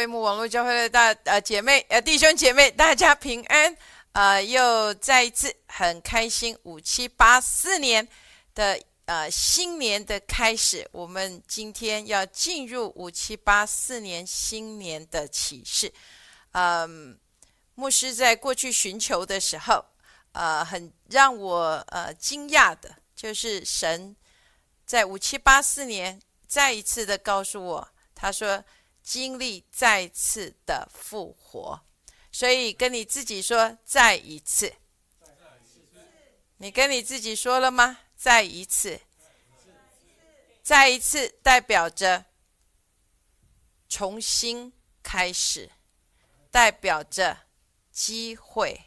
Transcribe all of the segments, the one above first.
会幕网络教会的大呃姐妹呃弟兄姐妹，大家平安。呃，又再一次很开心，五七八四年的呃新年的开始，我们今天要进入五七八四年新年的启示。嗯，牧师在过去寻求的时候，呃，很让我呃惊讶的，就是神在五七八四年再一次的告诉我，他说。经历再次的复活，所以跟你自己说再一次。你跟你自己说了吗？再一次，再一次代表着重新开始，代表着机会。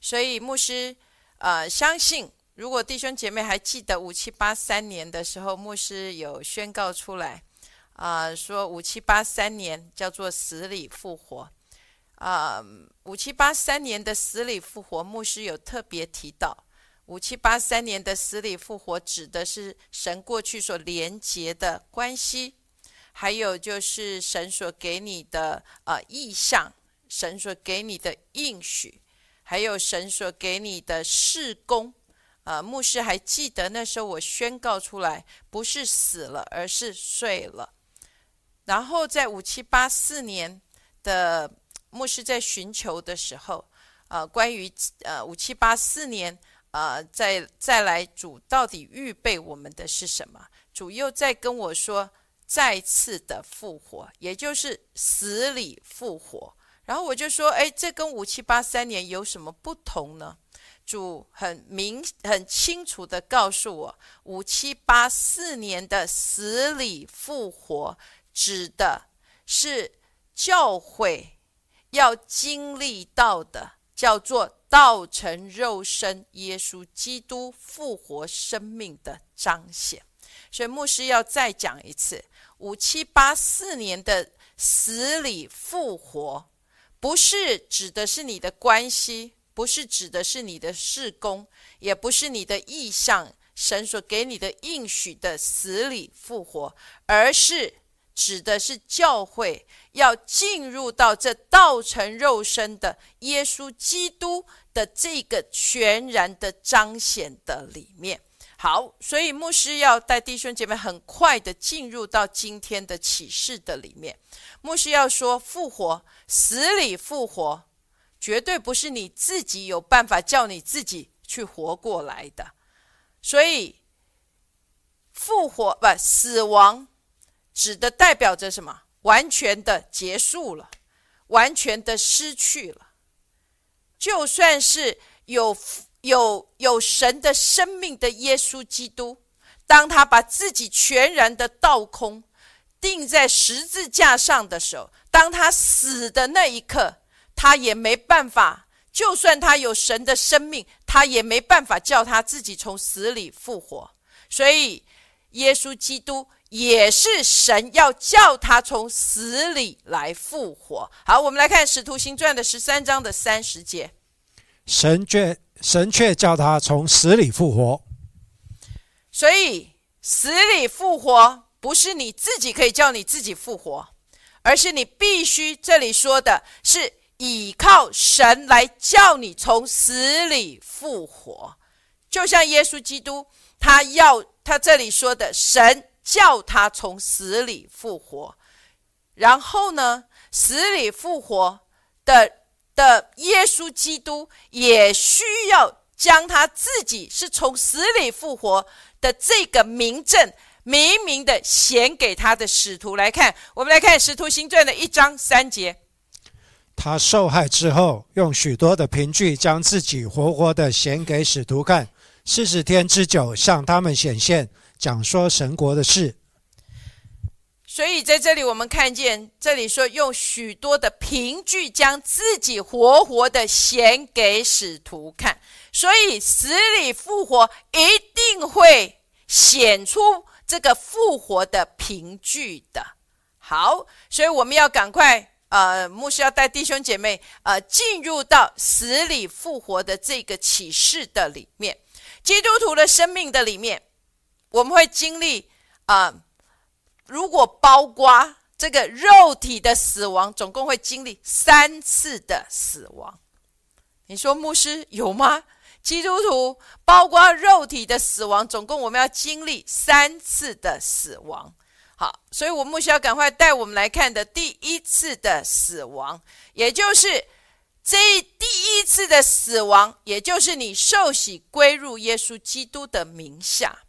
所以牧师呃相信，如果弟兄姐妹还记得五七八三年的时候，牧师有宣告出来。啊，说五七八三年叫做死里复活，啊，五七八三年的死里复活，牧师有特别提到，五七八三年的死里复活指的是神过去所连结的关系，还有就是神所给你的呃意象，神所给你的应许，还有神所给你的事工，啊，牧师还记得那时候我宣告出来，不是死了，而是睡了。然后在五七八四年的牧师在寻求的时候，呃，关于呃五七八四年，呃，再再来主到底预备我们的是什么？主又在跟我说再次的复活，也就是死里复活。然后我就说，哎，这跟五七八三年有什么不同呢？主很明很清楚的告诉我，五七八四年的死里复活。指的是教会要经历到的，叫做道成肉身，耶稣基督复活生命的彰显。所以牧师要再讲一次：五七八四年的死里复活，不是指的是你的关系，不是指的是你的事工，也不是你的意向，神所给你的应许的死里复活，而是。指的是教会要进入到这道成肉身的耶稣基督的这个全然的彰显的里面。好，所以牧师要带弟兄姐妹很快的进入到今天的启示的里面。牧师要说，复活，死里复活，绝对不是你自己有办法叫你自己去活过来的。所以，复活不死亡。指的代表着什么？完全的结束了，完全的失去了。就算是有有有神的生命的耶稣基督，当他把自己全然的倒空，钉在十字架上的时候，当他死的那一刻，他也没办法。就算他有神的生命，他也没办法叫他自己从死里复活。所以，耶稣基督。也是神要叫他从死里来复活。好，我们来看《使徒行传》的十三章的三十节。神却神却叫他从死里复活。所以，死里复活不是你自己可以叫你自己复活，而是你必须这里说的是倚靠神来叫你从死里复活。就像耶稣基督，他要他这里说的神。叫他从死里复活，然后呢，死里复活的的耶稣基督也需要将他自己是从死里复活的这个名证明明的显给他的使徒来看。我们来看《使徒行传》的一章三节。他受害之后，用许多的凭据将自己活活的显给使徒看，四十天之久向他们显现。讲说神国的事，所以在这里我们看见，这里说用许多的凭据将自己活活的显给使徒看，所以死里复活一定会显出这个复活的凭据的。好，所以我们要赶快，呃，牧师要带弟兄姐妹，呃，进入到死里复活的这个启示的里面，基督徒的生命的里面。我们会经历啊，如果包括这个肉体的死亡，总共会经历三次的死亡。你说牧师有吗？基督徒包括肉体的死亡，总共我们要经历三次的死亡。好，所以我牧师要赶快带我们来看的第一次的死亡，也就是这第一次的死亡，也就是你受洗归入耶稣基督的名下。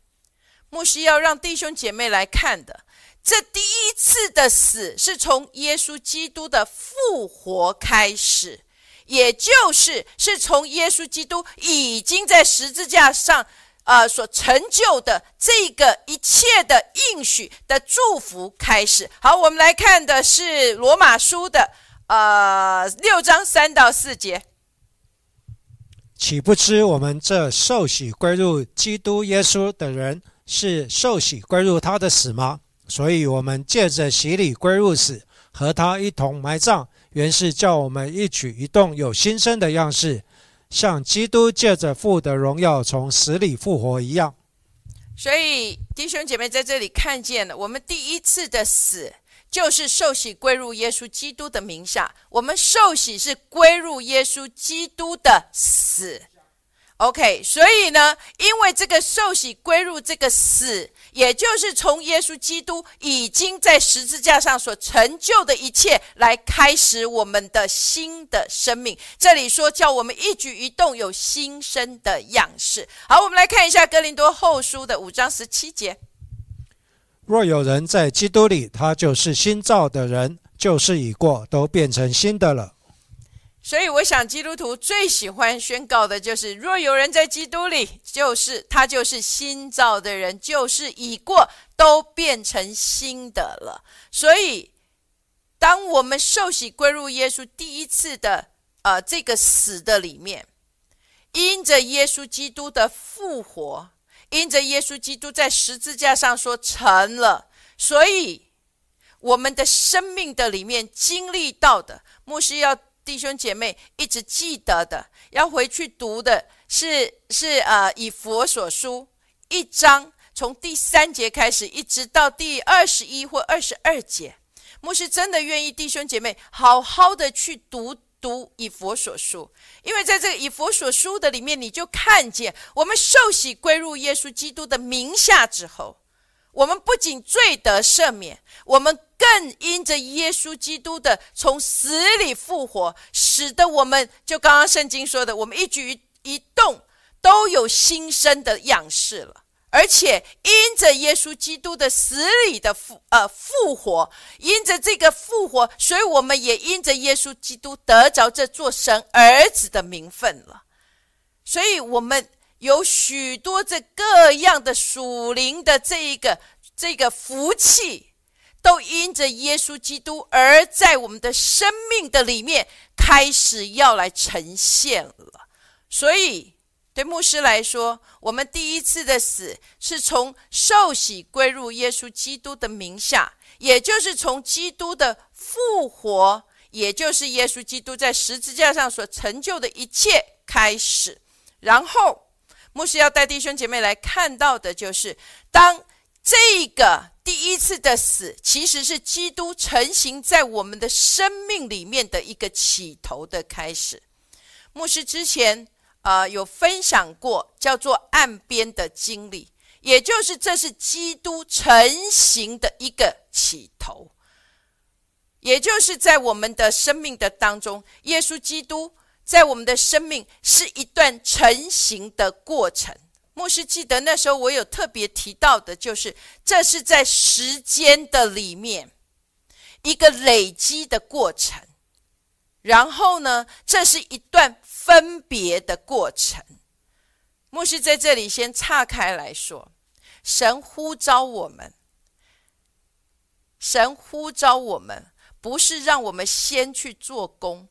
牧师要让弟兄姐妹来看的。这第一次的死是从耶稣基督的复活开始，也就是是从耶稣基督已经在十字架上，呃，所成就的这个一切的应许的祝福开始。好，我们来看的是罗马书的呃六章三到四节。岂不知我们这受洗归入基督耶稣的人，是受洗归入他的死吗？所以，我们借着洗礼归入死，和他一同埋葬，原是叫我们一举一动有新生的样式，像基督借着父的荣耀从死里复活一样。所以，弟兄姐妹在这里看见了，我们第一次的死就是受洗归入耶稣基督的名下。我们受洗是归入耶稣基督的死。OK，所以呢，因为这个受洗归入这个死。也就是从耶稣基督已经在十字架上所成就的一切来开始我们的新的生命。这里说叫我们一举一动有新生的样式。好，我们来看一下哥林多后书的五章十七节：若有人在基督里，他就是新造的人，旧事已过，都变成新的了。所以，我想基督徒最喜欢宣告的就是：若有人在基督里，就是他就是新造的人，就是已过，都变成新的了。所以，当我们受洗归入耶稣第一次的呃这个死的里面，因着耶稣基督的复活，因着耶稣基督在十字架上说成了，所以我们的生命的里面经历到的，牧师要。弟兄姐妹一直记得的，要回去读的是是呃以佛所书一章，从第三节开始，一直到第二十一或二十二节。牧师真的愿意弟兄姐妹好好的去读读以佛所书，因为在这个以佛所书的里面，你就看见我们受洗归入耶稣基督的名下之后。我们不仅罪得赦免，我们更因着耶稣基督的从死里复活，使得我们就刚刚圣经说的，我们一举一动都有新生的样式了。而且因着耶稣基督的死里的复呃复活，因着这个复活，所以我们也因着耶稣基督得着这座神儿子的名分了。所以，我们。有许多这各样的属灵的这一个这个福气，都因着耶稣基督而在我们的生命的里面开始要来呈现了。所以，对牧师来说，我们第一次的死是从受洗归入耶稣基督的名下，也就是从基督的复活，也就是耶稣基督在十字架上所成就的一切开始，然后。牧师要带弟兄姐妹来看到的，就是当这个第一次的死，其实是基督成型在我们的生命里面的一个起头的开始。牧师之前啊有分享过叫做岸边的经历，也就是这是基督成型的一个起头，也就是在我们的生命的当中，耶稣基督。在我们的生命是一段成型的过程。牧师记得那时候我有特别提到的，就是这是在时间的里面一个累积的过程。然后呢，这是一段分别的过程。牧师在这里先岔开来说，神呼召我们，神呼召我们，不是让我们先去做工。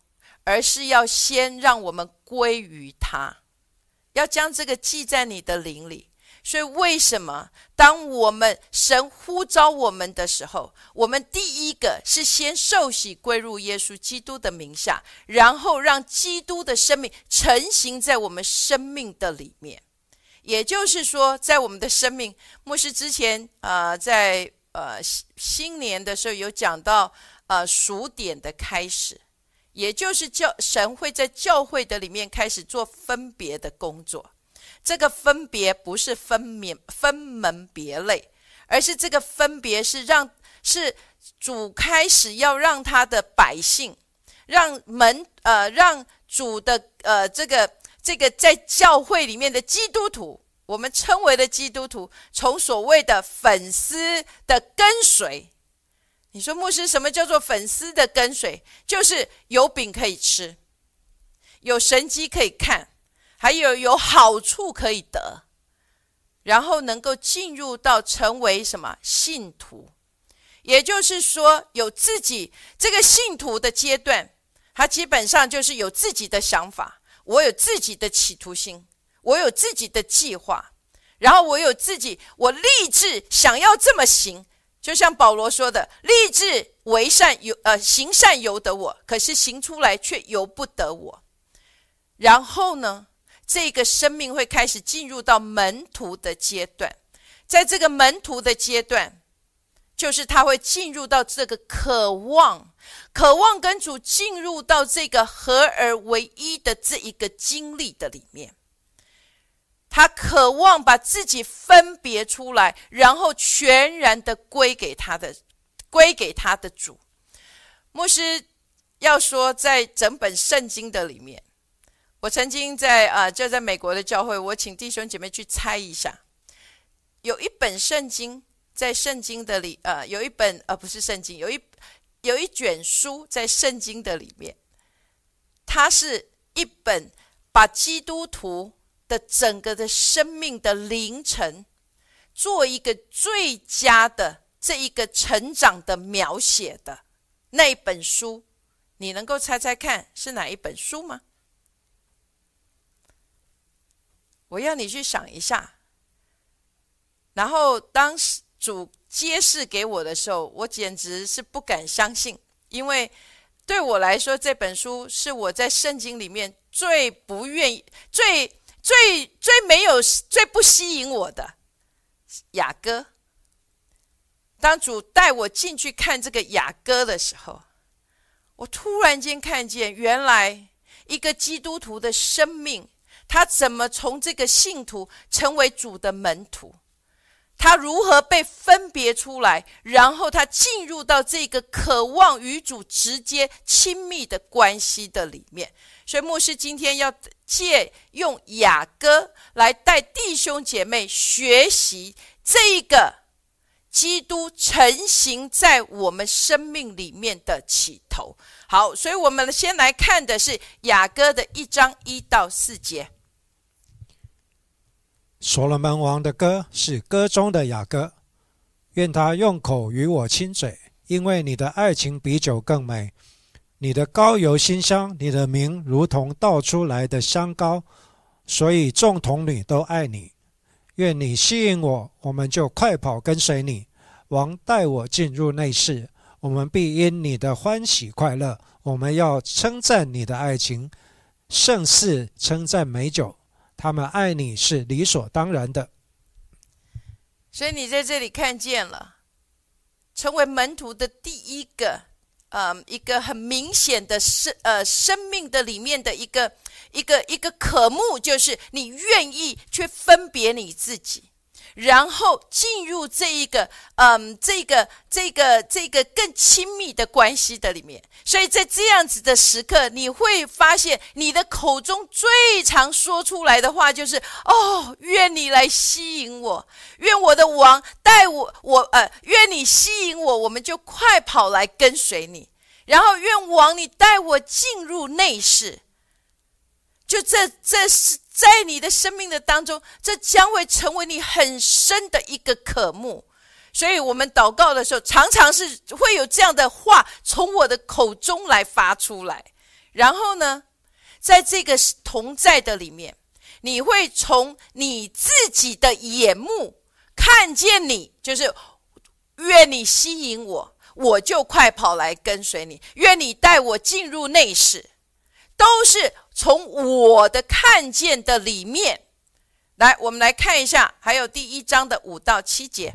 而是要先让我们归于他，要将这个记在你的灵里。所以，为什么当我们神呼召我们的时候，我们第一个是先受洗归入耶稣基督的名下，然后让基督的生命成型在我们生命的里面。也就是说，在我们的生命，牧师之前啊，在呃新年的时候有讲到呃数点的开始，也就是教神会在教会的里面开始做分别的工作。这个分别不是分免分门别类，而是这个分别是让是主开始要让他的百姓，让门呃让主的呃这个这个在教会里面的基督徒，我们称为的基督徒，从所谓的粉丝的跟随，你说牧师什么叫做粉丝的跟随？就是有饼可以吃，有神机可以看。还有有好处可以得，然后能够进入到成为什么信徒，也就是说有自己这个信徒的阶段，他基本上就是有自己的想法，我有自己的企图心，我有自己的计划，然后我有自己，我立志想要这么行，就像保罗说的，立志为善由呃行善由得我，可是行出来却由不得我，然后呢？这个生命会开始进入到门徒的阶段，在这个门徒的阶段，就是他会进入到这个渴望、渴望跟主进入到这个合而为一的这一个经历的里面。他渴望把自己分别出来，然后全然的归给他的，归给他的主。牧师要说，在整本圣经的里面。我曾经在啊，就在美国的教会，我请弟兄姐妹去猜一下，有一本圣经在圣经的里，呃，有一本呃不是圣经，有一有一卷书在圣经的里面，它是一本把基督徒的整个的生命的凌晨，做一个最佳的这一个成长的描写的那一本书，你能够猜猜看是哪一本书吗？我要你去想一下，然后当主揭示给我的时候，我简直是不敢相信，因为对我来说，这本书是我在圣经里面最不愿意、最最最没有、最不吸引我的雅歌。当主带我进去看这个雅歌的时候，我突然间看见，原来一个基督徒的生命。他怎么从这个信徒成为主的门徒？他如何被分别出来？然后他进入到这个渴望与主直接亲密的关系的里面。所以牧师今天要借用雅歌来带弟兄姐妹学习这一个基督成型在我们生命里面的起头。好，所以我们先来看的是雅歌的一章一到四节。所罗门王的歌是歌中的雅歌，愿他用口与我亲嘴，因为你的爱情比酒更美，你的膏油馨香，你的名如同倒出来的香膏，所以众童女都爱你。愿你吸引我，我们就快跑跟随你。王带我进入内室，我们必因你的欢喜快乐。我们要称赞你的爱情，胜似称赞美酒。他们爱你是理所当然的，所以你在这里看见了，成为门徒的第一个，呃，一个很明显的生呃生命的里面的一个一个一个科目，就是你愿意去分别你自己。然后进入这一个，嗯，这个、这个、这个更亲密的关系的里面。所以在这样子的时刻，你会发现你的口中最常说出来的话就是：“哦，愿你来吸引我，愿我的王带我，我呃，愿你吸引我，我们就快跑来跟随你。然后愿王你带我进入内室。”就这，这是在你的生命的当中，这将会成为你很深的一个渴慕。所以，我们祷告的时候，常常是会有这样的话从我的口中来发出来。然后呢，在这个同在的里面，你会从你自己的眼目看见你，就是愿你吸引我，我就快跑来跟随你；愿你带我进入内室。都是从我的看见的里面来，我们来看一下，还有第一章的五到七节。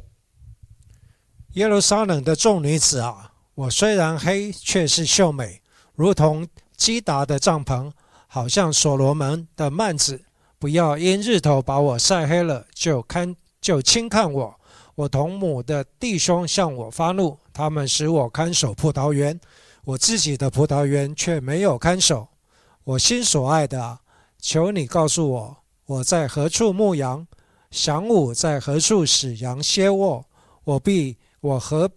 耶路撒冷的众女子啊，我虽然黑，却是秀美，如同基达的帐篷，好像所罗门的幔子。不要因日头把我晒黑了，就看就轻看我。我同母的弟兄向我发怒，他们使我看守葡萄园，我自己的葡萄园却没有看守。我心所爱的，求你告诉我，我在何处牧羊？晌午在何处使羊歇卧？我必我何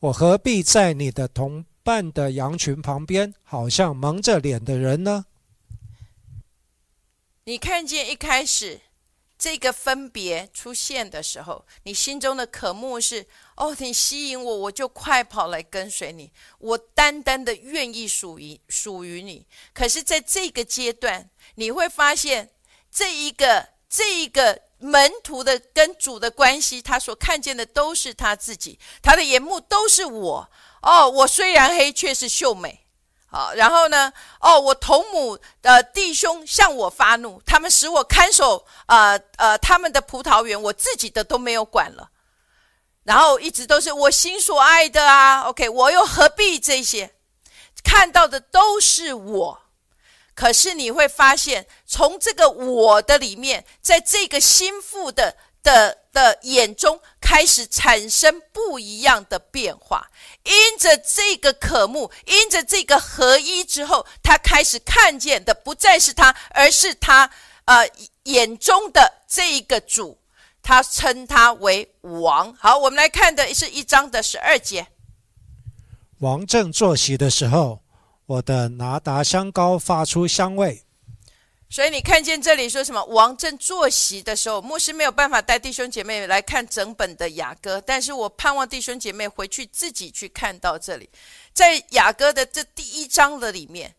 我何必在你的同伴的羊群旁边，好像蒙着脸的人呢？你看见一开始这个分别出现的时候，你心中的渴慕是：哦，你吸引我，我就快跑来跟随你，我单单的愿意属于属于你。可是，在这个阶段，你会发现这一个。这一个门徒的跟主的关系，他所看见的都是他自己，他的眼目都是我。哦，我虽然黑，却是秀美。好，然后呢？哦，我同母的弟兄向我发怒，他们使我看守，呃呃，他们的葡萄园，我自己的都没有管了。然后一直都是我心所爱的啊。OK，我又何必这些？看到的都是我。可是你会发现，从这个我的里面，在这个心腹的的的眼中，开始产生不一样的变化。因着这个渴慕，因着这个合一之后，他开始看见的不再是他，而是他呃眼中的这一个主。他称他为王。好，我们来看的是一章的十二节。王正坐席的时候。我的拿达香膏发出香味，所以你看见这里说什么？王正坐席的时候，牧师没有办法带弟兄姐妹来看整本的雅歌，但是我盼望弟兄姐妹回去自己去看到这里，在雅歌的这第一章的里面，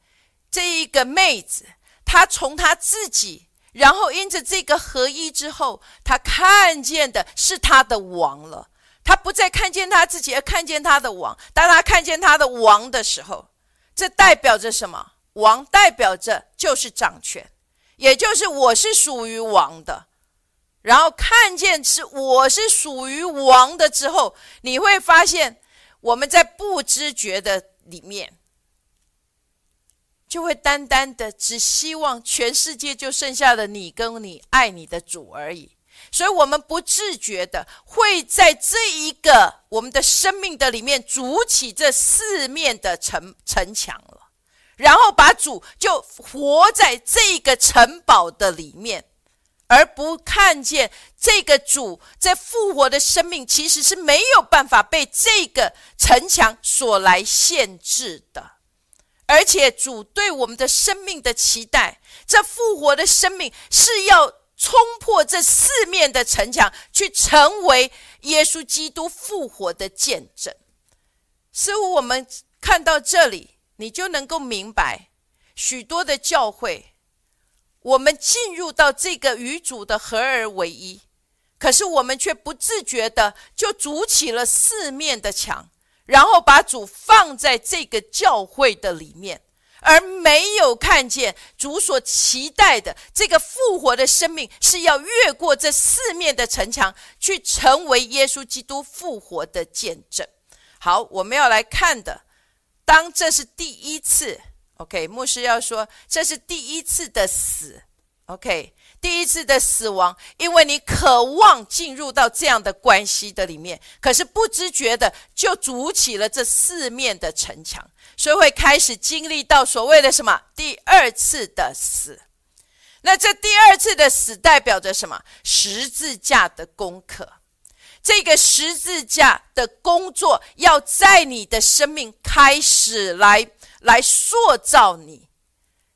这一个妹子，她从她自己，然后因着这个合一之后，她看见的是她的王了，她不再看见她自己，而看见她的王。当她看见她的王的时候，这代表着什么？王代表着就是掌权，也就是我是属于王的。然后看见是我是属于王的之后，你会发现我们在不知觉的里面，就会单单的只希望全世界就剩下了你跟你爱你的主而已。所以，我们不自觉的会在这一个我们的生命的里面筑起这四面的城城墙了，然后把主就活在这个城堡的里面，而不看见这个主在复活的生命其实是没有办法被这个城墙所来限制的，而且主对我们的生命的期待，这复活的生命是要。冲破这四面的城墙，去成为耶稣基督复活的见证。似乎我们看到这里，你就能够明白，许多的教会，我们进入到这个与主的合而为一，可是我们却不自觉的就筑起了四面的墙，然后把主放在这个教会的里面。而没有看见主所期待的这个复活的生命，是要越过这四面的城墙，去成为耶稣基督复活的见证。好，我们要来看的，当这是第一次，OK，牧师要说这是第一次的死，OK。第一次的死亡，因为你渴望进入到这样的关系的里面，可是不知觉的就筑起了这四面的城墙，所以会开始经历到所谓的什么第二次的死。那这第二次的死代表着什么？十字架的功课，这个十字架的工作要在你的生命开始来来塑造你。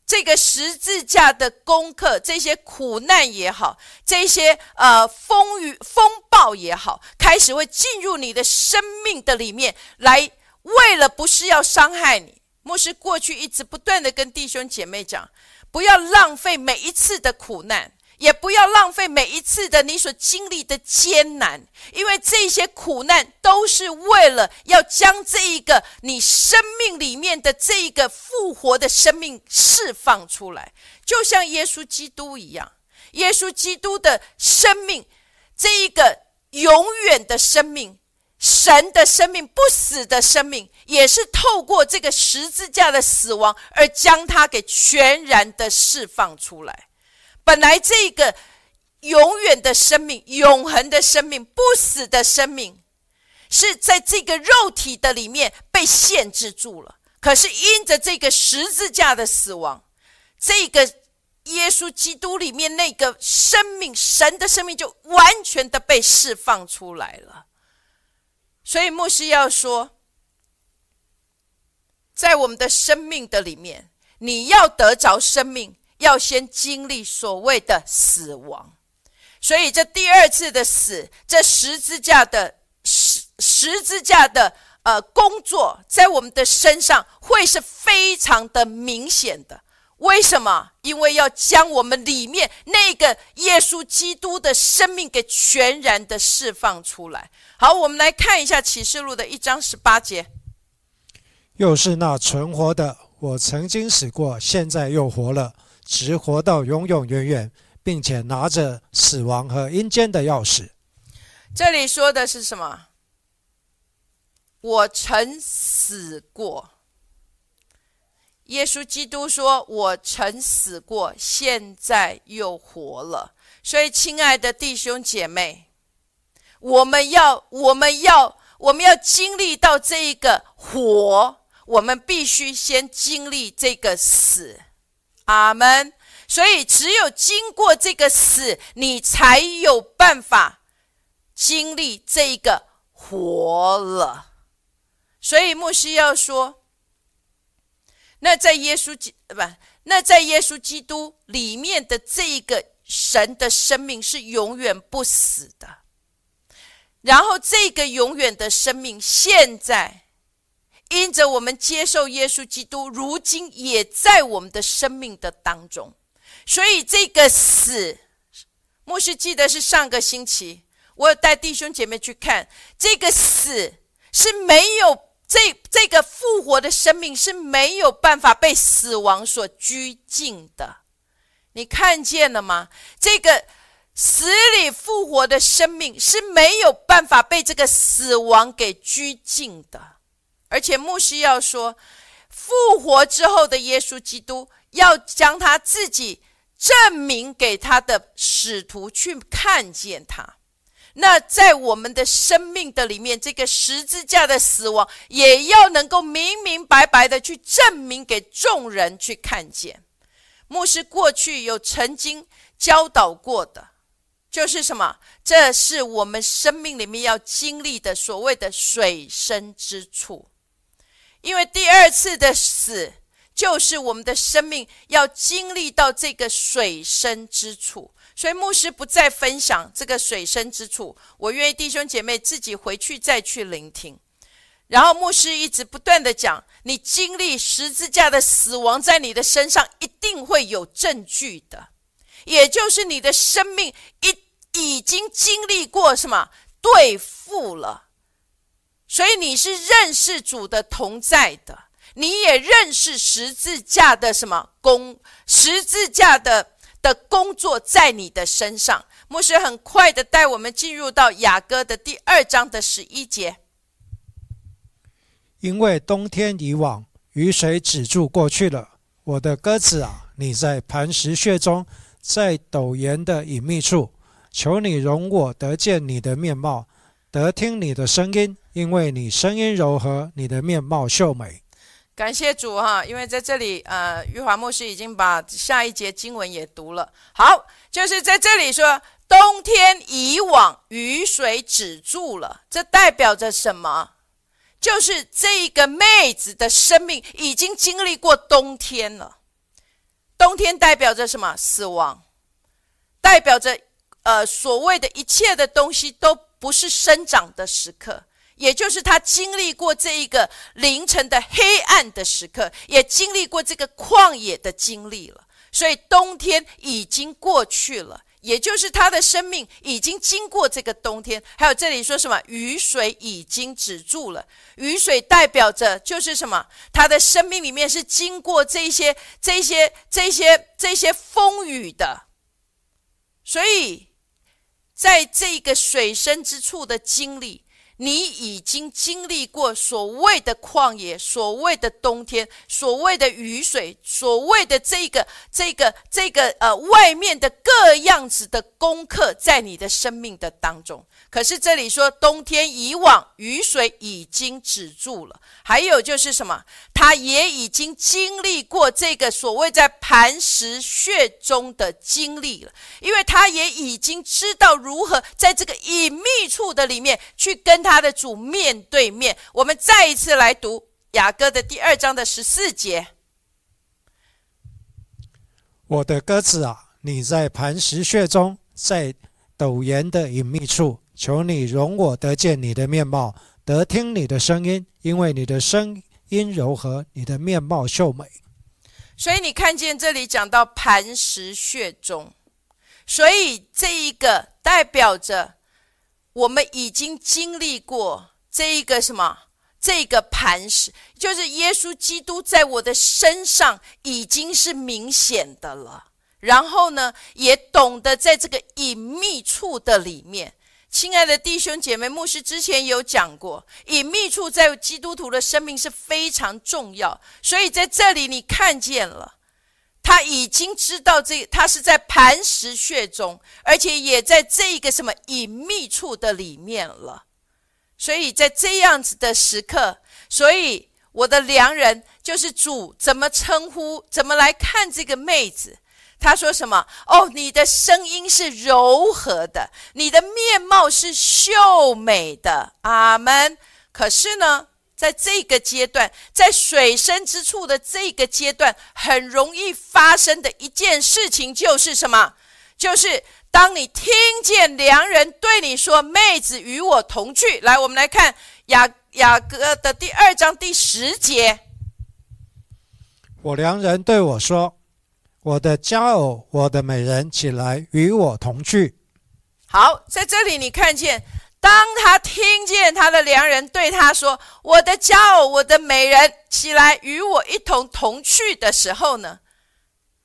这个十字架的功课，这些苦难也好，这些呃风雨风暴也好，开始会进入你的生命的里面来。为了不是要伤害你，牧师过去一直不断的跟弟兄姐妹讲，不要浪费每一次的苦难。也不要浪费每一次的你所经历的艰难，因为这些苦难都是为了要将这一个你生命里面的这一个复活的生命释放出来，就像耶稣基督一样，耶稣基督的生命，这一个永远的生命，神的生命，不死的生命，也是透过这个十字架的死亡而将它给全然的释放出来。本来这个永远的生命、永恒的生命、不死的生命，是在这个肉体的里面被限制住了。可是因着这个十字架的死亡，这个耶稣基督里面那个生命，神的生命就完全的被释放出来了。所以牧师要说，在我们的生命的里面，你要得着生命，要先经历所谓的死亡。所以这第二次的死，这十字架的十十字架的呃工作，在我们的身上会是非常的明显的。为什么？因为要将我们里面那个耶稣基督的生命给全然的释放出来。好，我们来看一下启示录的一章十八节。又是那存活的，我曾经死过，现在又活了，直活到永永远远，并且拿着死亡和阴间的钥匙。这里说的是什么？我曾死过。耶稣基督说：“我曾死过，现在又活了。”所以，亲爱的弟兄姐妹，我们要，我们要，我们要经历到这一个活，我们必须先经历这个死。阿门。所以，只有经过这个死，你才有办法经历这一个活了。所以，牧师要说。那在耶稣基不，那在耶稣基督里面的这一个神的生命是永远不死的。然后这个永远的生命，现在因着我们接受耶稣基督，如今也在我们的生命的当中。所以这个死，牧师记得是上个星期，我有带弟兄姐妹去看，这个死是没有。这这个复活的生命是没有办法被死亡所拘禁的，你看见了吗？这个死里复活的生命是没有办法被这个死亡给拘禁的，而且牧师要说，复活之后的耶稣基督要将他自己证明给他的使徒去看见他。那在我们的生命的里面，这个十字架的死亡，也要能够明明白白的去证明给众人去看见。牧师过去有曾经教导过的，就是什么？这是我们生命里面要经历的所谓的水深之处，因为第二次的死，就是我们的生命要经历到这个水深之处。所以牧师不再分享这个水深之处，我愿意弟兄姐妹自己回去再去聆听。然后牧师一直不断的讲，你经历十字架的死亡，在你的身上一定会有证据的，也就是你的生命已已经经历过什么对付了，所以你是认识主的同在的，你也认识十字架的什么工，十字架的。的工作在你的身上。牧师很快的带我们进入到雅歌的第二章的十一节。因为冬天已往，雨水止住过去了。我的鸽子啊，你在磐石穴中，在陡岩的隐秘处，求你容我得见你的面貌，得听你的声音，因为你声音柔和，你的面貌秀美。感谢主哈，因为在这里，呃，玉华牧师已经把下一节经文也读了。好，就是在这里说，冬天以往，雨水止住了，这代表着什么？就是这个妹子的生命已经经历过冬天了。冬天代表着什么？死亡，代表着呃，所谓的一切的东西都不是生长的时刻。也就是他经历过这一个凌晨的黑暗的时刻，也经历过这个旷野的经历了，所以冬天已经过去了。也就是他的生命已经经过这个冬天。还有这里说什么？雨水已经止住了。雨水代表着就是什么？他的生命里面是经过这些、这些、这些、这些风雨的。所以，在这个水深之处的经历。你已经经历过所谓的旷野，所谓的冬天，所谓的雨水，所谓的这个、这个、这个呃，外面的各样子的功课，在你的生命的当中。可是这里说，冬天以往，雨水已经止住了。还有就是什么？他也已经经历过这个所谓在磐石穴中的经历了，因为他也已经知道如何在这个隐秘处的里面去跟他的主面对面。我们再一次来读雅歌的第二章的十四节：“我的鸽子啊，你在磐石穴中，在陡岩的隐秘处，求你容我得见你的面貌。”得听你的声音，因为你的声音柔和，你的面貌秀美。所以你看见这里讲到磐石穴中，所以这一个代表着我们已经经历过这一个什么？这个磐石，就是耶稣基督在我的身上已经是明显的了。然后呢，也懂得在这个隐秘处的里面。亲爱的弟兄姐妹，牧师之前有讲过，隐秘处在基督徒的生命是非常重要。所以在这里你看见了，他已经知道这他是在磐石穴中，而且也在这个什么隐秘处的里面了。所以在这样子的时刻，所以我的良人就是主，怎么称呼，怎么来看这个妹子？他说什么？哦，你的声音是柔和的，你的面貌是秀美的。阿门。可是呢，在这个阶段，在水深之处的这个阶段，很容易发生的一件事情就是什么？就是当你听见良人对你说：“妹子，与我同去。”来，我们来看雅雅各的第二章第十节。我良人对我说。我的佳偶，我的美人，起来与我同去。好，在这里你看见，当他听见他的良人对他说：“我的佳偶，我的美人，起来与我一同同去”的时候呢，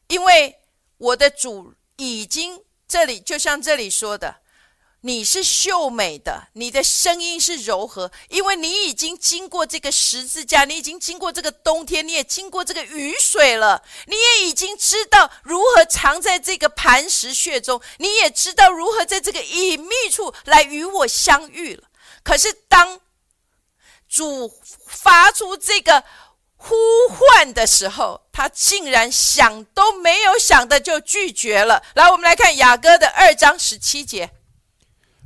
因为我的主已经这里就像这里说的。你是秀美的，你的声音是柔和，因为你已经经过这个十字架，你已经经过这个冬天，你也经过这个雨水了，你也已经知道如何藏在这个磐石穴中，你也知道如何在这个隐秘处来与我相遇了。可是当主发出这个呼唤的时候，他竟然想都没有想的就拒绝了。来，我们来看雅歌的二章十七节。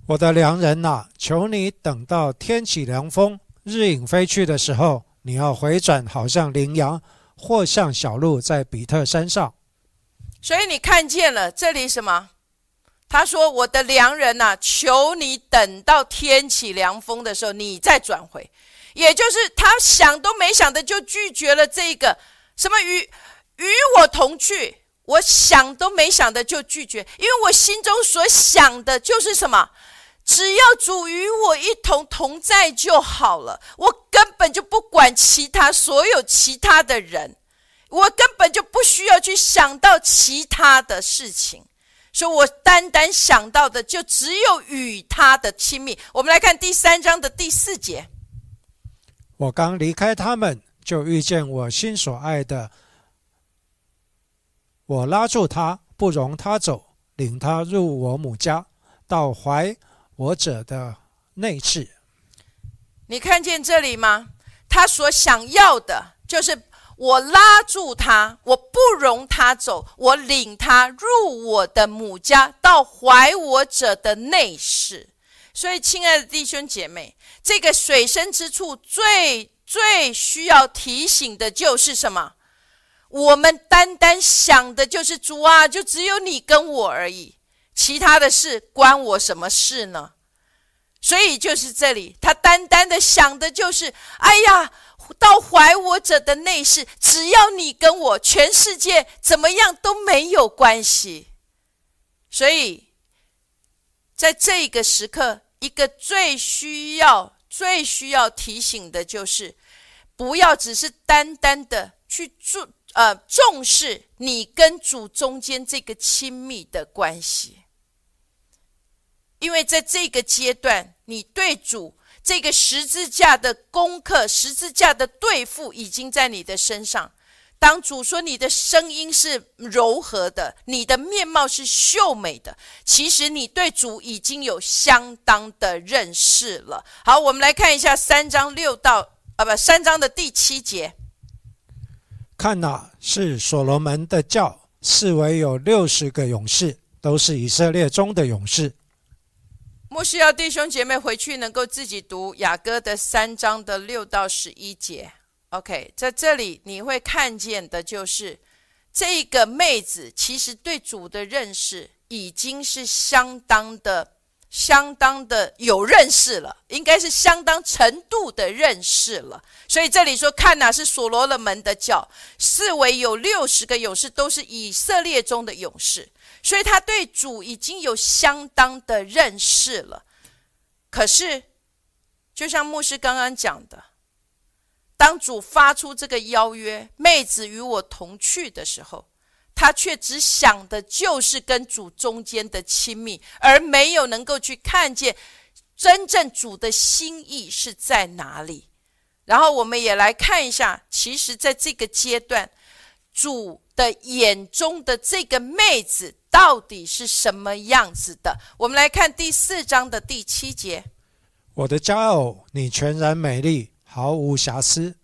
我的良人呐，求你等到天起凉风，日影飞去的时候，你要回转，好像羚羊，或像小鹿在比特山上。所以你看见了这里什么？他说：“我的良人呐，求你等到天起凉风的时候，你再转回。”也就是他想都没想的就拒绝了这个什么与与我同去。我想都没想的就拒绝，因为我心中所想的就是什么？只要主与我一同同在就好了，我根本就不管其他所有其他的人，我根本就不需要去想到其他的事情，所以我单单想到的就只有与他的亲密。我们来看第三章的第四节。我刚离开他们，就遇见我心所爱的，我拉住他，不容他走，领他入我母家，到怀。我者的内置，你看见这里吗？他所想要的就是我拉住他，我不容他走，我领他入我的母家，到怀我者的内室。所以，亲爱的弟兄姐妹，这个水深之处最最需要提醒的就是什么？我们单单想的就是主啊，就只有你跟我而已。其他的事关我什么事呢？所以就是这里，他单单的想的就是：哎呀，到怀我者的内室，只要你跟我，全世界怎么样都没有关系。所以，在这个时刻，一个最需要、最需要提醒的就是，不要只是单单的去重呃重视你跟主中间这个亲密的关系。因为在这个阶段，你对主这个十字架的功课，十字架的对付已经在你的身上。当主说你的声音是柔和的，你的面貌是秀美的，其实你对主已经有相当的认识了。好，我们来看一下三章六到啊不三章的第七节。看哪，是所罗门的教，四围有六十个勇士，都是以色列中的勇士。莫需要弟兄姐妹回去能够自己读雅歌的三章的六到十一节。OK，在这里你会看见的就是这个妹子，其实对主的认识已经是相当的、相当的有认识了，应该是相当程度的认识了。所以这里说，看哪是所罗门的教，四围有六十个勇士，都是以色列中的勇士，所以他对主已经有相当的认识了。可是，就像牧师刚刚讲的。当主发出这个邀约，妹子与我同去的时候，他却只想的就是跟主中间的亲密，而没有能够去看见真正主的心意是在哪里。然后我们也来看一下，其实在这个阶段，主的眼中的这个妹子到底是什么样子的？我们来看第四章的第七节：“我的佳偶，你全然美丽。”毫无瑕疵。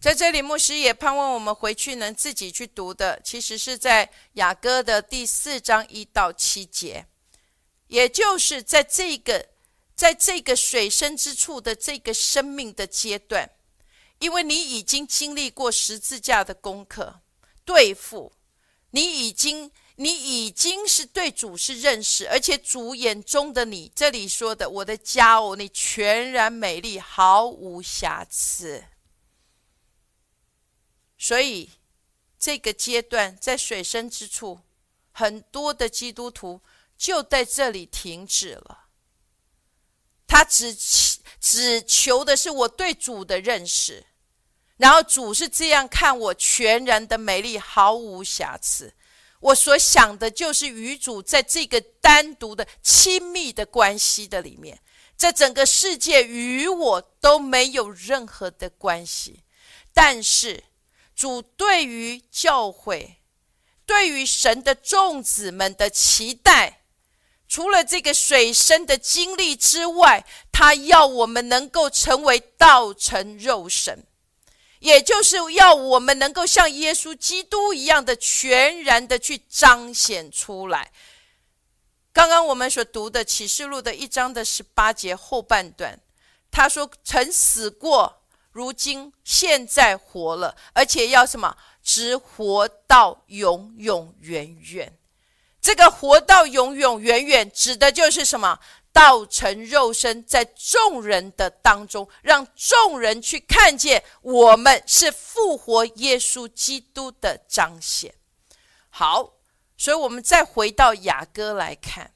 在这里，牧师也盼望我们回去能自己去读的，其实是在雅歌的第四章一到七节，也就是在这个在这个水深之处的这个生命的阶段，因为你已经经历过十字架的功课对付，你已经。你已经是对主是认识，而且主眼中的你，这里说的我的家哦，你全然美丽，毫无瑕疵。所以这个阶段在水深之处，很多的基督徒就在这里停止了。他只只求的是我对主的认识，然后主是这样看我全然的美丽，毫无瑕疵。我所想的就是与主在这个单独的亲密的关系的里面，这整个世界与我都没有任何的关系。但是主对于教会、对于神的众子们的期待，除了这个水深的经历之外，他要我们能够成为道成肉身。也就是要我们能够像耶稣基督一样的全然的去彰显出来。刚刚我们所读的启示录的一章的十八节后半段，他说：“曾死过，如今现在活了，而且要什么？只活到永永远远。这个活到永永远远，指的就是什么？”道成肉身，在众人的当中，让众人去看见我们是复活耶稣基督的彰显。好，所以我们再回到雅歌来看。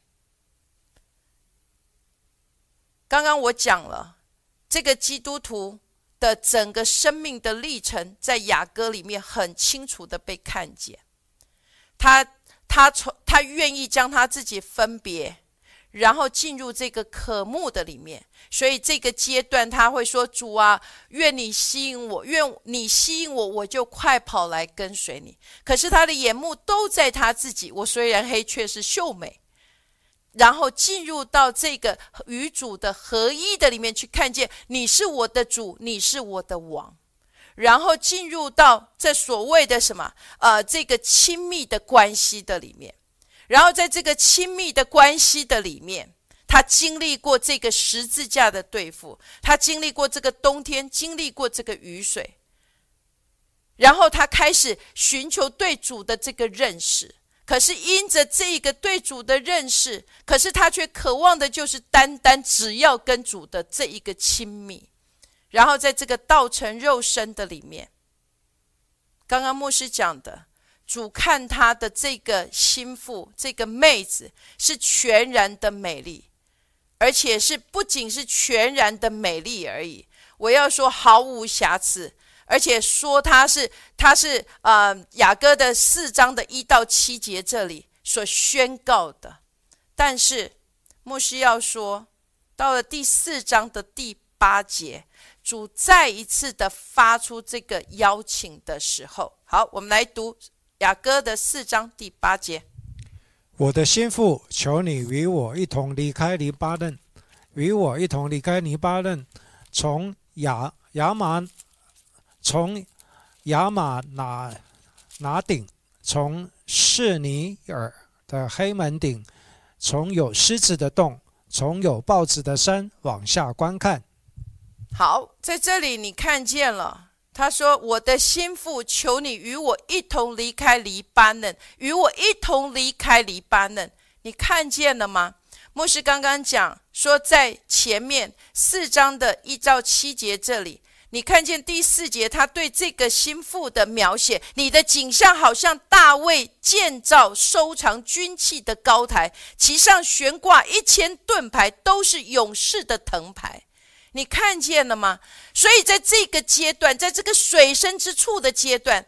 刚刚我讲了这个基督徒的整个生命的历程，在雅歌里面很清楚的被看见。他他从他愿意将他自己分别。然后进入这个渴慕的里面，所以这个阶段他会说：“主啊，愿你吸引我，愿你吸引我，我就快跑来跟随你。”可是他的眼目都在他自己。我虽然黑，却是秀美。然后进入到这个与主的合一的里面去看见，你是我的主，你是我的王。然后进入到这所谓的什么？呃，这个亲密的关系的里面。然后在这个亲密的关系的里面，他经历过这个十字架的对付，他经历过这个冬天，经历过这个雨水。然后他开始寻求对主的这个认识，可是因着这个对主的认识，可是他却渴望的就是单单只要跟主的这一个亲密。然后在这个道成肉身的里面，刚刚牧师讲的。主看他的这个心腹，这个妹子是全然的美丽，而且是不仅是全然的美丽而已。我要说毫无瑕疵，而且说他是，他是呃雅歌的四章的一到七节这里所宣告的。但是牧师要说，到了第四章的第八节，主再一次的发出这个邀请的时候，好，我们来读雅歌的四章第八节。我的心腹，求你与我一同离开黎巴嫩，与我一同离开黎巴嫩，从雅雅玛，从亚玛拿拿顶，从士尼尔的黑门顶，从有狮子的洞。从有豹子的山往下观看，好，在这里你看见了。他说：“我的心腹，求你与我一同离开黎巴嫩，与我一同离开黎巴嫩。”你看见了吗？牧师刚刚讲说，在前面四章的一到七节这里。你看见第四节，他对这个心腹的描写，你的景象好像大卫建造收藏军器的高台，其上悬挂一千盾牌，都是勇士的藤牌。你看见了吗？所以在这个阶段，在这个水深之处的阶段，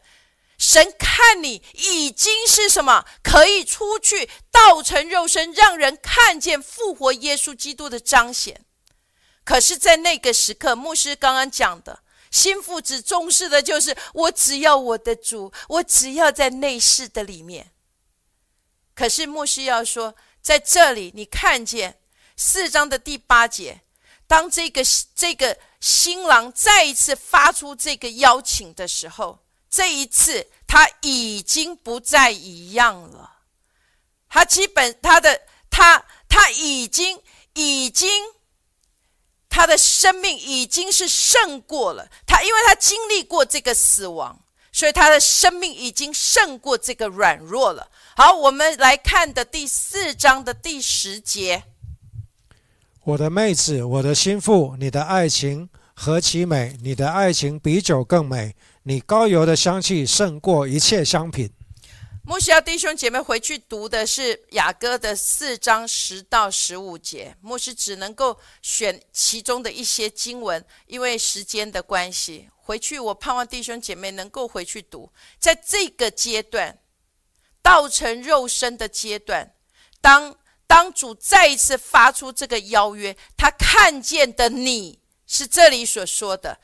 神看你已经是什么，可以出去道成肉身，让人看见复活耶稣基督的彰显。可是，在那个时刻，牧师刚刚讲的，心腹只重视的就是我只要我的主，我只要在内室的里面。可是牧师要说，在这里你看见四章的第八节，当这个这个新郎再一次发出这个邀请的时候，这一次他已经不再一样了，他基本他的他他已经已经。他的生命已经是胜过了他，因为他经历过这个死亡，所以他的生命已经胜过这个软弱了。好，我们来看的第四章的第十节。我的妹子，我的心腹，你的爱情何其美！你的爱情比酒更美，你高油的香气胜过一切香品。牧师要弟兄姐妹回去读的是雅歌的四章十到十五节，牧师只能够选其中的一些经文，因为时间的关系。回去我盼望弟兄姐妹能够回去读，在这个阶段，道成肉身的阶段，当当主再一次发出这个邀约，他看见的你是这里所说的。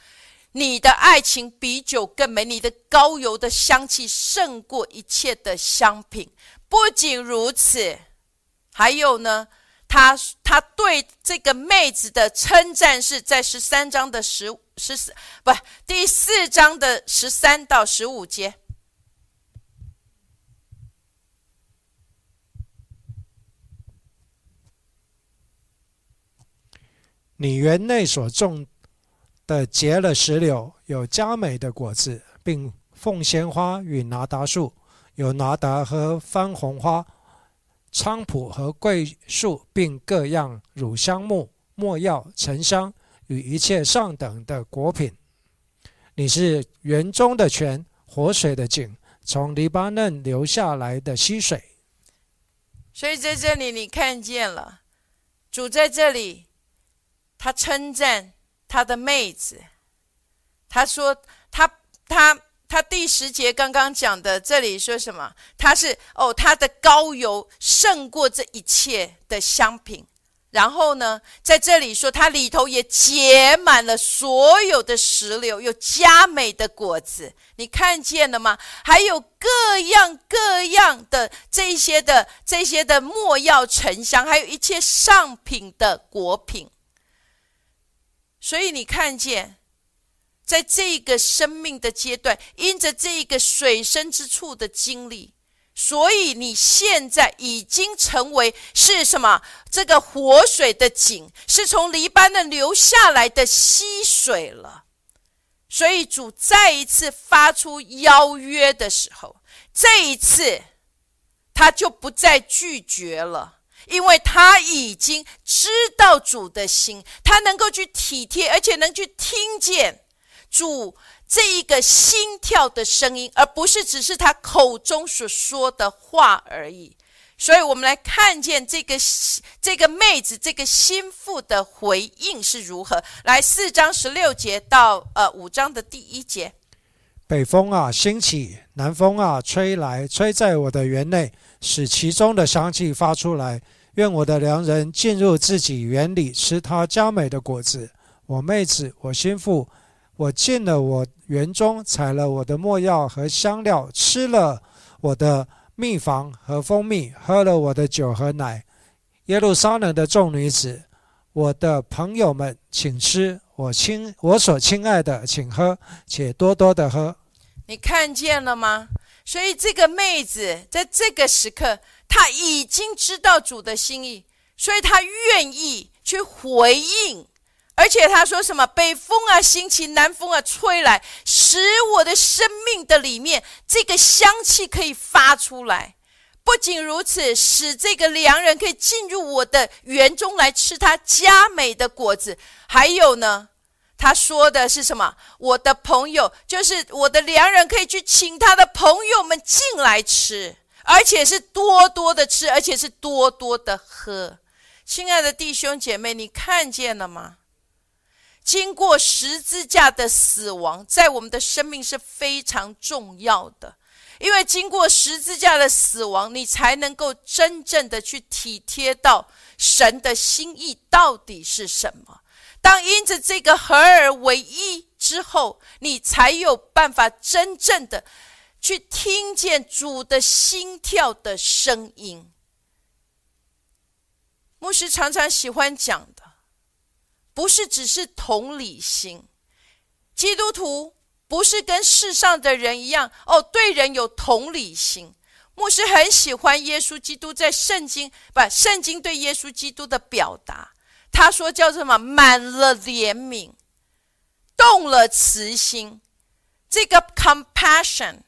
你的爱情比酒更美，你的高油的香气胜过一切的香品。不仅如此，还有呢，他他对这个妹子的称赞是在十三章的十十四不第四章的十三到十五节。你园内所种。的结了石榴，有佳美的果子，并凤仙花与拿达树，有拿达和番红花，菖蒲和桂树，并各样乳香木、没药、沉香与一切上等的果品。你是园中的泉，活水的井，从黎巴嫩流下来的溪水。所以在这里，你看见了主在这里，他称赞。他的妹子，他说他他他第十节刚刚讲的，这里说什么？他是哦，他的高油胜过这一切的香品。然后呢，在这里说，它里头也结满了所有的石榴，有佳美的果子。你看见了吗？还有各样各样的这些的这些的墨药沉香，还有一切上品的果品。所以你看见，在这个生命的阶段，因着这一个水深之处的经历，所以你现在已经成为是什么？这个活水的井，是从黎巴嫩流下来的溪水了。所以主再一次发出邀约的时候，这一次他就不再拒绝了。因为他已经知道主的心，他能够去体贴，而且能去听见主这一个心跳的声音，而不是只是他口中所说的话而已。所以，我们来看见这个这个妹子这个心腹的回应是如何。来，四章十六节到呃五章的第一节，北风啊兴起，南风啊吹来，吹在我的园内，使其中的香气发出来。愿我的良人进入自己园里，吃他佳美的果子。我妹子，我心腹，我进了我园中，采了我的墨药和香料，吃了我的蜜房和蜂蜜，喝了我的酒和奶。耶路撒冷的众女子，我的朋友们，请吃。我亲，我所亲爱的，请喝，且多多的喝。你看见了吗？所以这个妹子在这个时刻，他已经知道主的心意，所以他愿意去回应。而且他说什么？北风啊，兴起；南风啊，吹来，使我的生命的里面这个香气可以发出来。不仅如此，使这个良人可以进入我的园中来吃他佳美的果子。还有呢？他说的是什么？我的朋友就是我的良人，可以去请他的朋友们进来吃，而且是多多的吃，而且是多多的喝。亲爱的弟兄姐妹，你看见了吗？经过十字架的死亡，在我们的生命是非常重要的，因为经过十字架的死亡，你才能够真正的去体贴到神的心意到底是什么。当因着这个合而为一之后，你才有办法真正的去听见主的心跳的声音。牧师常常喜欢讲的，不是只是同理心。基督徒不是跟世上的人一样哦，对人有同理心。牧师很喜欢耶稣基督在圣经，不，圣经对耶稣基督的表达。他说叫什么？满了怜悯，动了慈心。这个 compassion，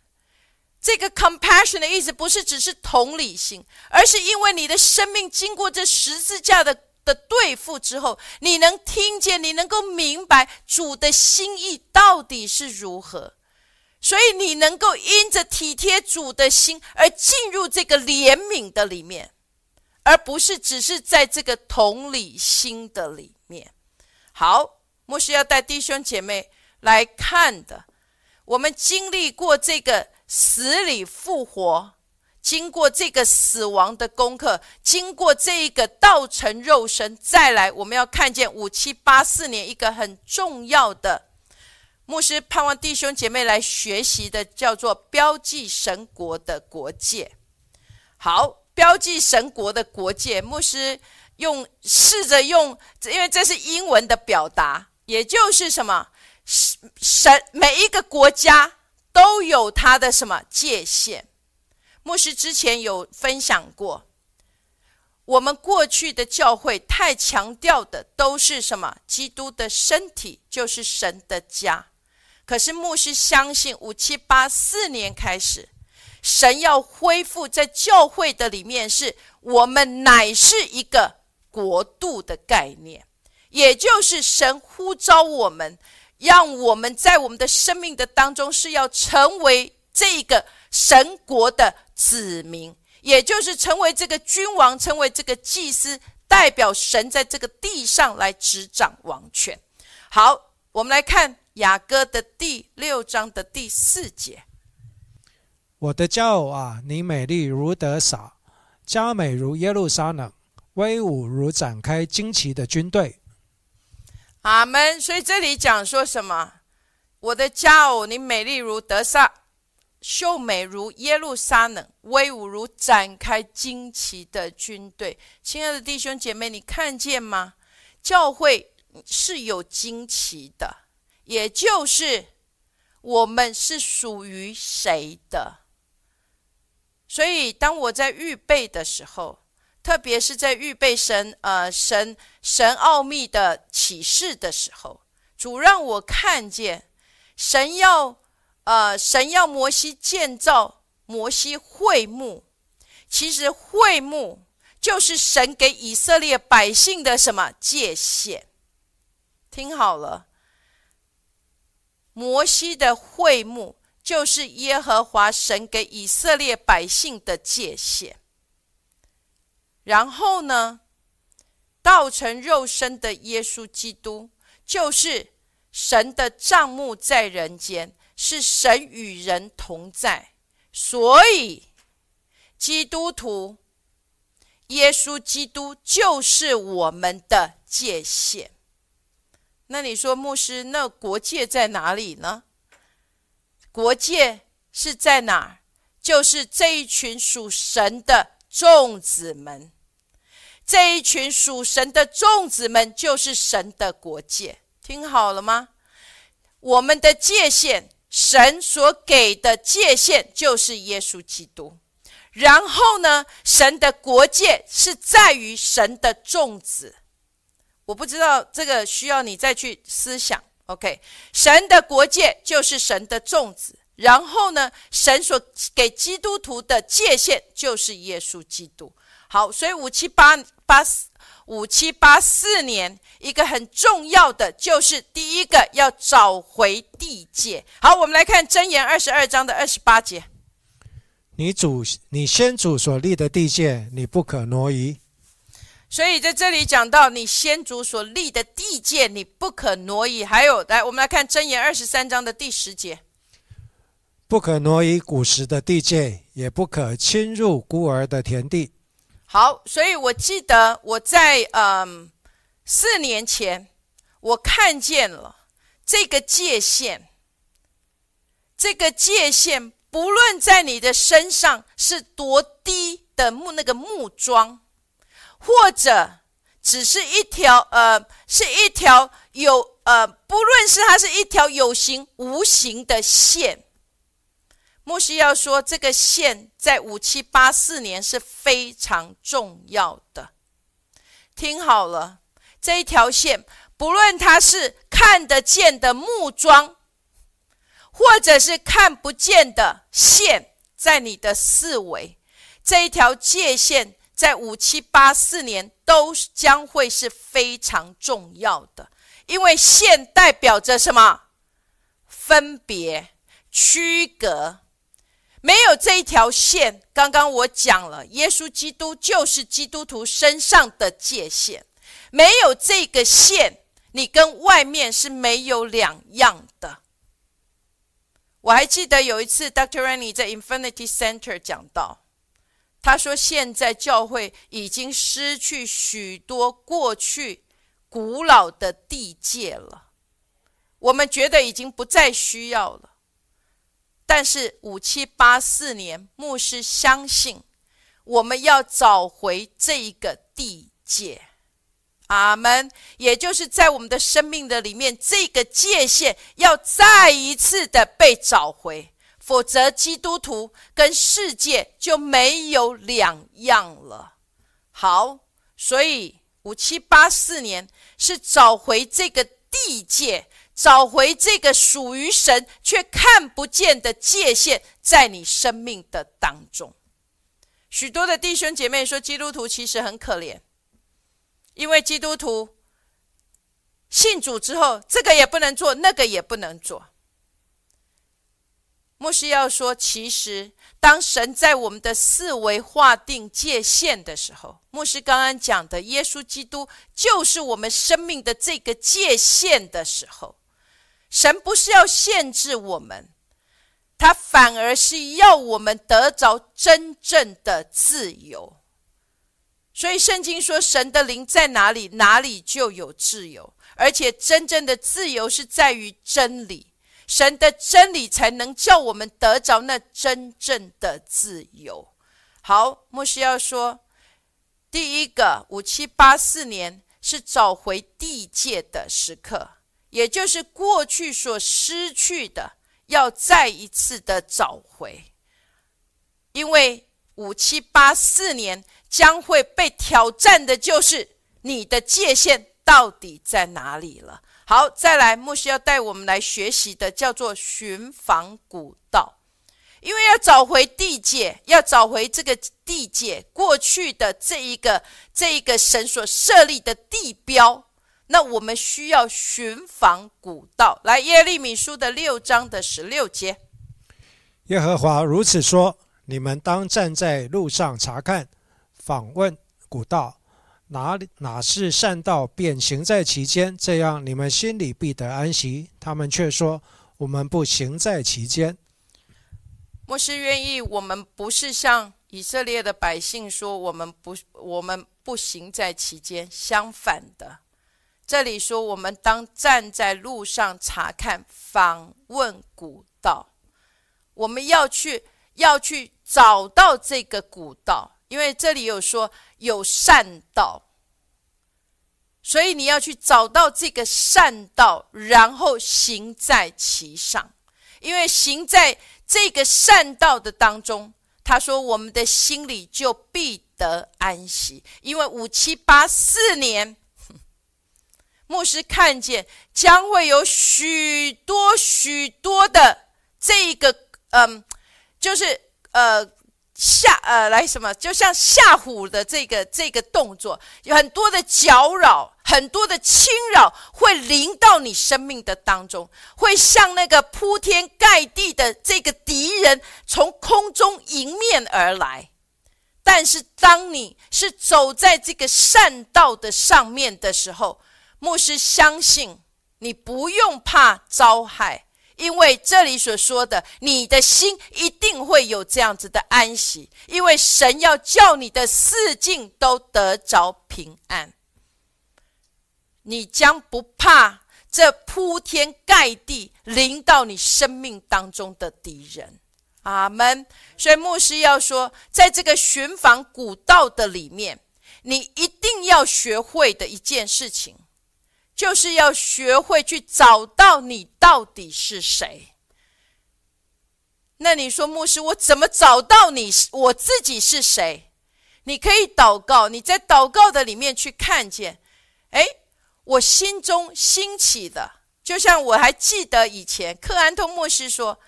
这个 compassion 的意思不是只是同理心，而是因为你的生命经过这十字架的的对付之后，你能听见，你能够明白主的心意到底是如何，所以你能够因着体贴主的心而进入这个怜悯的里面。而不是只是在这个同理心的里面。好，牧师要带弟兄姐妹来看的，我们经历过这个死里复活，经过这个死亡的功课，经过这一个道成肉身，再来我们要看见五七八四年一个很重要的牧师盼望弟兄姐妹来学习的，叫做标记神国的国界。好。标记神国的国界，牧师用试着用，因为这是英文的表达，也就是什么神神每一个国家都有它的什么界限。牧师之前有分享过，我们过去的教会太强调的都是什么？基督的身体就是神的家。可是牧师相信，五七八四年开始。神要恢复在教会的里面，是我们乃是一个国度的概念，也就是神呼召我们，让我们在我们的生命的当中是要成为这个神国的子民，也就是成为这个君王，成为这个祭司，代表神在这个地上来执掌王权。好，我们来看雅歌的第六章的第四节。我的骄傲啊，你美丽如得撒，佳美如耶路撒冷，威武如展开旌旗的军队。阿门。所以这里讲说什么？我的骄傲，你美丽如德撒，秀美如耶路撒冷，威武如展开旌旗的军队。亲爱的弟兄姐妹，你看见吗？教会是有旌旗的，也就是我们是属于谁的？所以，当我在预备的时候，特别是在预备神呃神神奥秘的启示的时候，主让我看见神要呃神要摩西建造摩西会幕，其实会幕就是神给以色列百姓的什么界限？听好了，摩西的会幕。就是耶和华神给以色列百姓的界限。然后呢，道成肉身的耶稣基督，就是神的帐幕在人间，是神与人同在。所以，基督徒耶稣基督就是我们的界限。那你说，牧师，那国界在哪里呢？国界是在哪儿？就是这一群属神的众子们，这一群属神的众子们，就是神的国界。听好了吗？我们的界限，神所给的界限，就是耶稣基督。然后呢，神的国界是在于神的众子。我不知道这个需要你再去思想。OK，神的国界就是神的众子。然后呢，神所给基督徒的界限就是耶稣基督。好，所以五七八八四五七八四年，一个很重要的就是第一个要找回地界。好，我们来看箴言二十二章的二十八节：你主你先祖所立的地界，你不可挪移。所以在这里讲到你先祖所立的地界，你不可挪移。还有，来我们来看箴言二十三章的第十节。不可挪移古时的地界，也不可侵入孤儿的田地。好，所以我记得我在嗯四年前，我看见了这个界限。这个界限，不论在你的身上是多低的木那个木桩，或者只是一条呃是一条有呃，不论是它是一条有形无形的线。牧师要说，这个线在五七八四年是非常重要的。听好了，这一条线，不论它是看得见的木桩，或者是看不见的线，在你的四维，这一条界限在五七八四年都将会是非常重要的，因为线代表着什么？分别、区隔。没有这一条线，刚刚我讲了，耶稣基督就是基督徒身上的界限。没有这个线，你跟外面是没有两样的。我还记得有一次，Dr. Rennie 在 Infinity Center 讲到，他说现在教会已经失去许多过去古老的地界了，我们觉得已经不再需要了。但是五七八四年，牧师相信我们要找回这一个地界，阿门。也就是在我们的生命的里面，这个界限要再一次的被找回，否则基督徒跟世界就没有两样了。好，所以五七八四年是找回这个地界。找回这个属于神却看不见的界限，在你生命的当中。许多的弟兄姐妹说，基督徒其实很可怜，因为基督徒信主之后，这个也不能做，那个也不能做。牧师要说，其实当神在我们的四维划定界限的时候，牧师刚刚讲的耶稣基督就是我们生命的这个界限的时候。神不是要限制我们，他反而是要我们得着真正的自由。所以圣经说，神的灵在哪里，哪里就有自由。而且真正的自由是在于真理，神的真理才能叫我们得着那真正的自由。好，牧师要说，第一个五七八四年是找回地界的时刻。也就是过去所失去的，要再一次的找回，因为五七八四年将会被挑战的，就是你的界限到底在哪里了。好，再来，牧师要带我们来学习的叫做寻访古道，因为要找回地界，要找回这个地界过去的这一个这一个神所设立的地标。那我们需要寻访古道，来耶利米书的六章的十六节。耶和华如此说：你们当站在路上查看，访问古道，哪里哪是善道，便行在其间，这样你们心里必得安息。他们却说：我们不行在其间。牧师愿意，我们不是像以色列的百姓说：“我们不，我们不行在其间。”相反的，这里说我们当站在路上查看、访问古道。我们要去，要去找到这个古道，因为这里有说有善道。所以你要去找到这个善道，然后行在其上。因为行在这个善道的当中，他说我们的心里就必得安息。因为五七八四年，牧师看见将会有许多许多的这个，嗯，就是呃。吓呃，来什么？就像吓唬的这个这个动作，有很多的搅扰，很多的侵扰，会临到你生命的当中，会像那个铺天盖地的这个敌人从空中迎面而来。但是，当你是走在这个善道的上面的时候，牧师相信你不用怕遭害。因为这里所说的，你的心一定会有这样子的安息，因为神要叫你的四境都得着平安，你将不怕这铺天盖地临到你生命当中的敌人。阿门。所以牧师要说，在这个寻访古道的里面，你一定要学会的一件事情。就是要学会去找到你到底是谁。那你说，牧师，我怎么找到你？我自己是谁？你可以祷告，你在祷告的里面去看见，哎，我心中兴起的，就像我还记得以前克安通牧师说，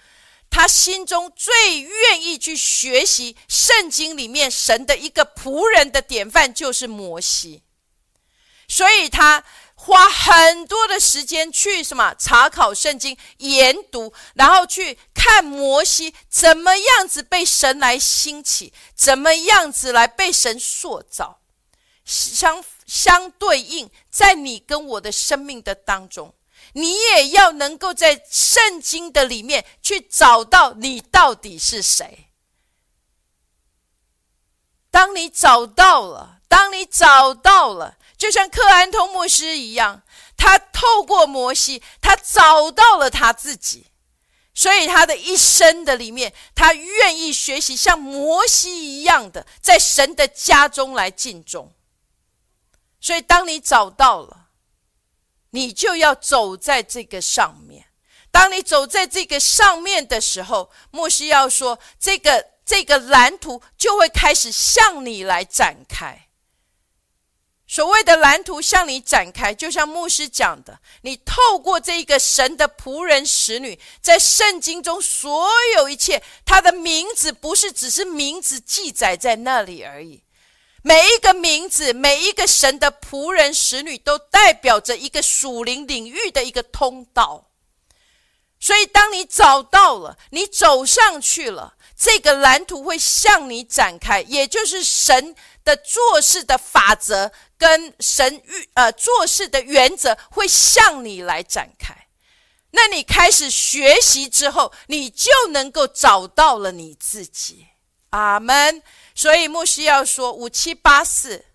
他心中最愿意去学习圣经里面神的一个仆人的典范，就是摩西，所以他。花很多的时间去什么查考圣经、研读，然后去看摩西怎么样子被神来兴起，怎么样子来被神塑造。相相对应，在你跟我的生命的当中，你也要能够在圣经的里面去找到你到底是谁。当你找到了，当你找到了。就像克安通牧师一样，他透过摩西，他找到了他自己，所以他的一生的里面，他愿意学习像摩西一样的，在神的家中来敬重。所以，当你找到了，你就要走在这个上面。当你走在这个上面的时候，牧师要说，这个这个蓝图就会开始向你来展开。所谓的蓝图向你展开，就像牧师讲的，你透过这一个神的仆人使女，在圣经中所有一切，他的名字不是只是名字记载在那里而已，每一个名字，每一个神的仆人使女，都代表着一个属灵领域的一个通道。所以，当你找到了，你走上去了，这个蓝图会向你展开，也就是神的做事的法则。跟神预呃做事的原则会向你来展开，那你开始学习之后，你就能够找到了你自己。阿门。所以牧师要说五七八四，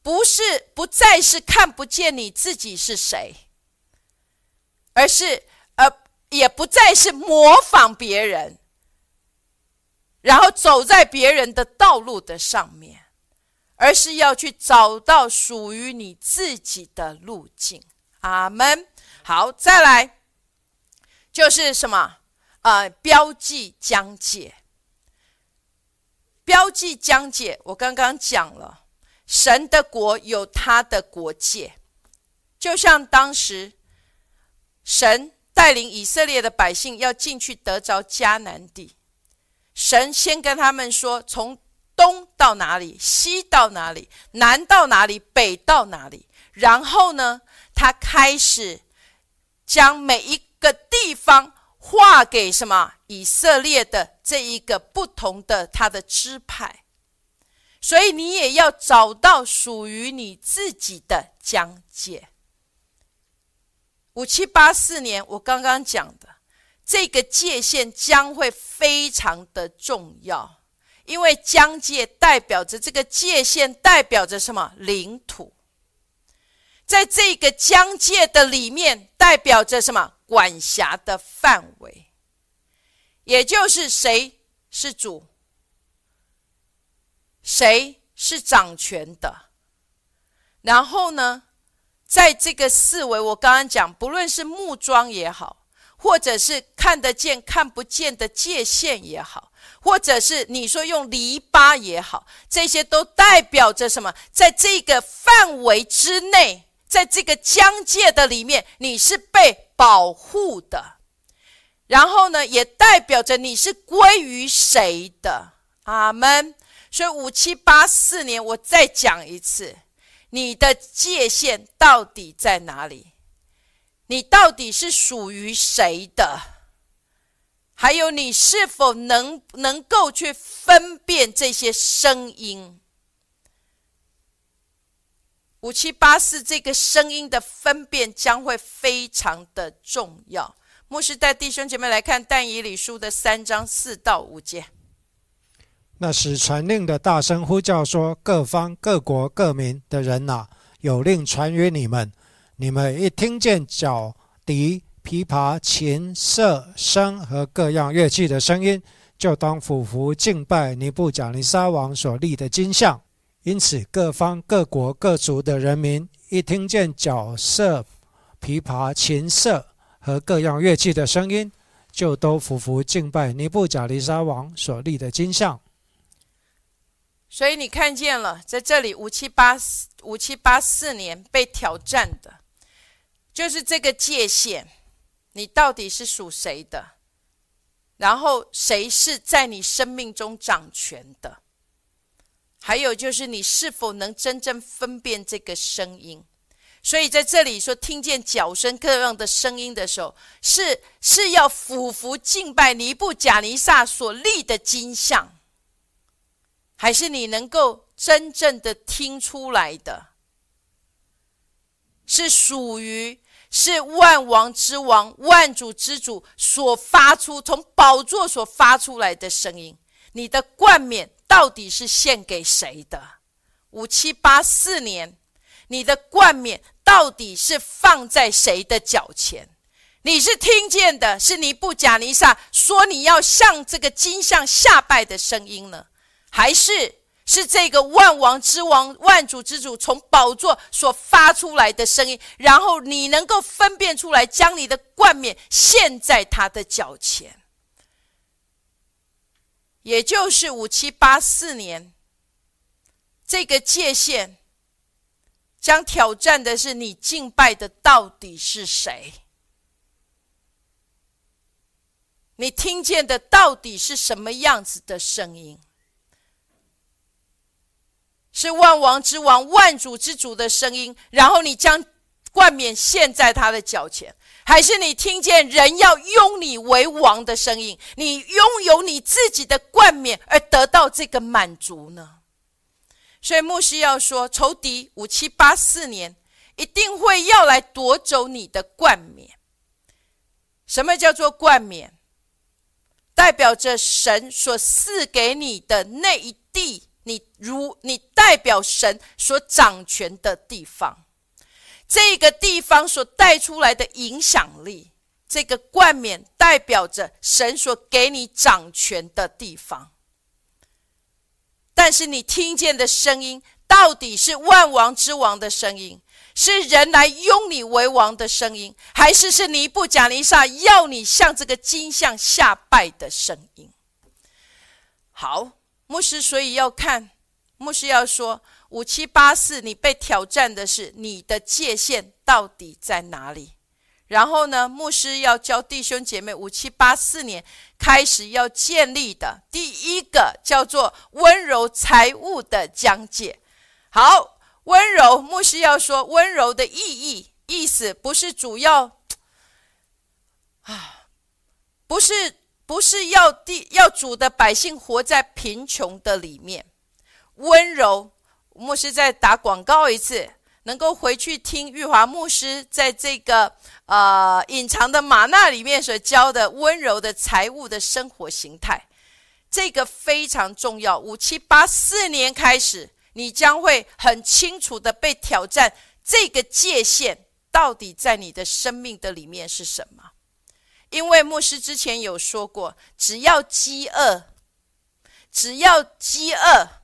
不是不再是看不见你自己是谁，而是呃也不再是模仿别人，然后走在别人的道路的上面。而是要去找到属于你自己的路径。阿门。好，再来就是什么？呃，标记疆界。标记疆界，我刚刚讲了，神的国有他的国界，就像当时神带领以色列的百姓要进去得着迦南地，神先跟他们说，从。东到哪里，西到哪里，南到哪里，北到哪里？然后呢，他开始将每一个地方划给什么以色列的这一个不同的他的支派。所以你也要找到属于你自己的疆界。五七八四年，我刚刚讲的这个界限将会非常的重要。因为疆界代表着这个界限，代表着什么领土？在这个疆界的里面，代表着什么管辖的范围？也就是谁是主，谁是掌权的？然后呢，在这个四维，我刚刚讲，不论是木桩也好，或者是看得见、看不见的界限也好。或者是你说用篱笆也好，这些都代表着什么？在这个范围之内，在这个疆界的里面，你是被保护的。然后呢，也代表着你是归于谁的？阿门。所以五七八四年，我再讲一次，你的界限到底在哪里？你到底是属于谁的？还有，你是否能能够去分辨这些声音？五七八四这个声音的分辨将会非常的重要。牧师带弟兄姐妹来看但以理书的三章四到五节。那时传令的大声呼叫说：“各方各国各民的人呐，有令传于你们，你们一听见角笛。”琵琶、琴瑟、声和各样乐器的声音，就当俯伏敬拜尼布甲尼撒王所立的金像。因此，各方各国各族的人民一听见角瑟、琵琶、琴瑟和各样乐器的声音，就都俯伏敬拜尼布甲尼撒王所立的金像。所以，你看见了，在这里五七八四五七八四年被挑战的，就是这个界限。你到底是属谁的？然后谁是在你生命中掌权的？还有就是你是否能真正分辨这个声音？所以在这里说，听见脚声各样的声音的时候，是是要俯伏敬拜尼布贾尼撒所立的金像，还是你能够真正的听出来的？是属于？是万王之王、万主之主所发出从宝座所发出来的声音。你的冠冕到底是献给谁的？五七八四年，你的冠冕到底是放在谁的脚前？你是听见的是尼布贾尼撒说你要向这个金像下拜的声音呢，还是？是这个万王之王、万主之主从宝座所发出来的声音，然后你能够分辨出来，将你的冠冕献在他的脚前，也就是五七八四年，这个界限将挑战的是你敬拜的到底是谁？你听见的到底是什么样子的声音？是万王之王、万主之主的声音，然后你将冠冕献在他的脚前，还是你听见人要拥你为王的声音？你拥有你自己的冠冕而得到这个满足呢？所以牧师要说，仇敌五七八四年一定会要来夺走你的冠冕。什么叫做冠冕？代表着神所赐给你的那一地。你如你代表神所掌权的地方，这个地方所带出来的影响力，这个冠冕代表着神所给你掌权的地方。但是你听见的声音，到底是万王之王的声音，是人来拥你为王的声音，还是是尼布甲尼撒要你向这个金像下拜的声音？好。牧师，所以要看，牧师要说五七八四，你被挑战的是你的界限到底在哪里？然后呢，牧师要教弟兄姐妹，五七八四年开始要建立的第一个叫做温柔财务的讲解。好，温柔，牧师要说温柔的意义，意思不是主要啊，不是。不是要地要主的百姓活在贫穷的里面，温柔牧师再打广告一次，能够回去听玉华牧师在这个呃隐藏的玛纳里面所教的温柔的财务的生活形态。这个非常重要。五七八四年开始，你将会很清楚的被挑战，这个界限到底在你的生命的里面是什么？因为牧师之前有说过，只要饥饿，只要饥饿，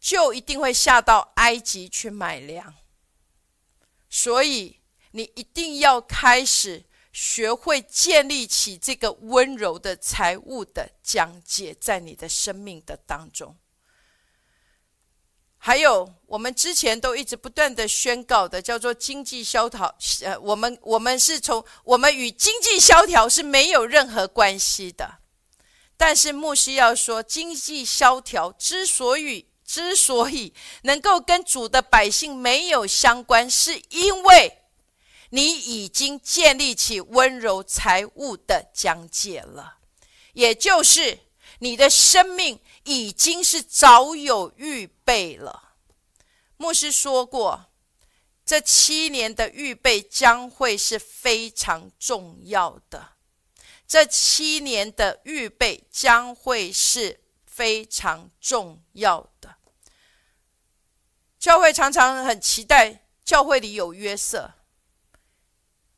就一定会下到埃及去买粮。所以你一定要开始学会建立起这个温柔的财务的讲解，在你的生命的当中。还有，我们之前都一直不断的宣告的，叫做经济萧条。呃，我们我们是从我们与经济萧条是没有任何关系的。但是牧师要说，经济萧条之所以之所以能够跟主的百姓没有相关，是因为你已经建立起温柔财务的讲解了，也就是你的生命。已经是早有预备了。牧师说过，这七年的预备将会是非常重要的。这七年的预备将会是非常重要的。教会常常很期待教会里有约瑟。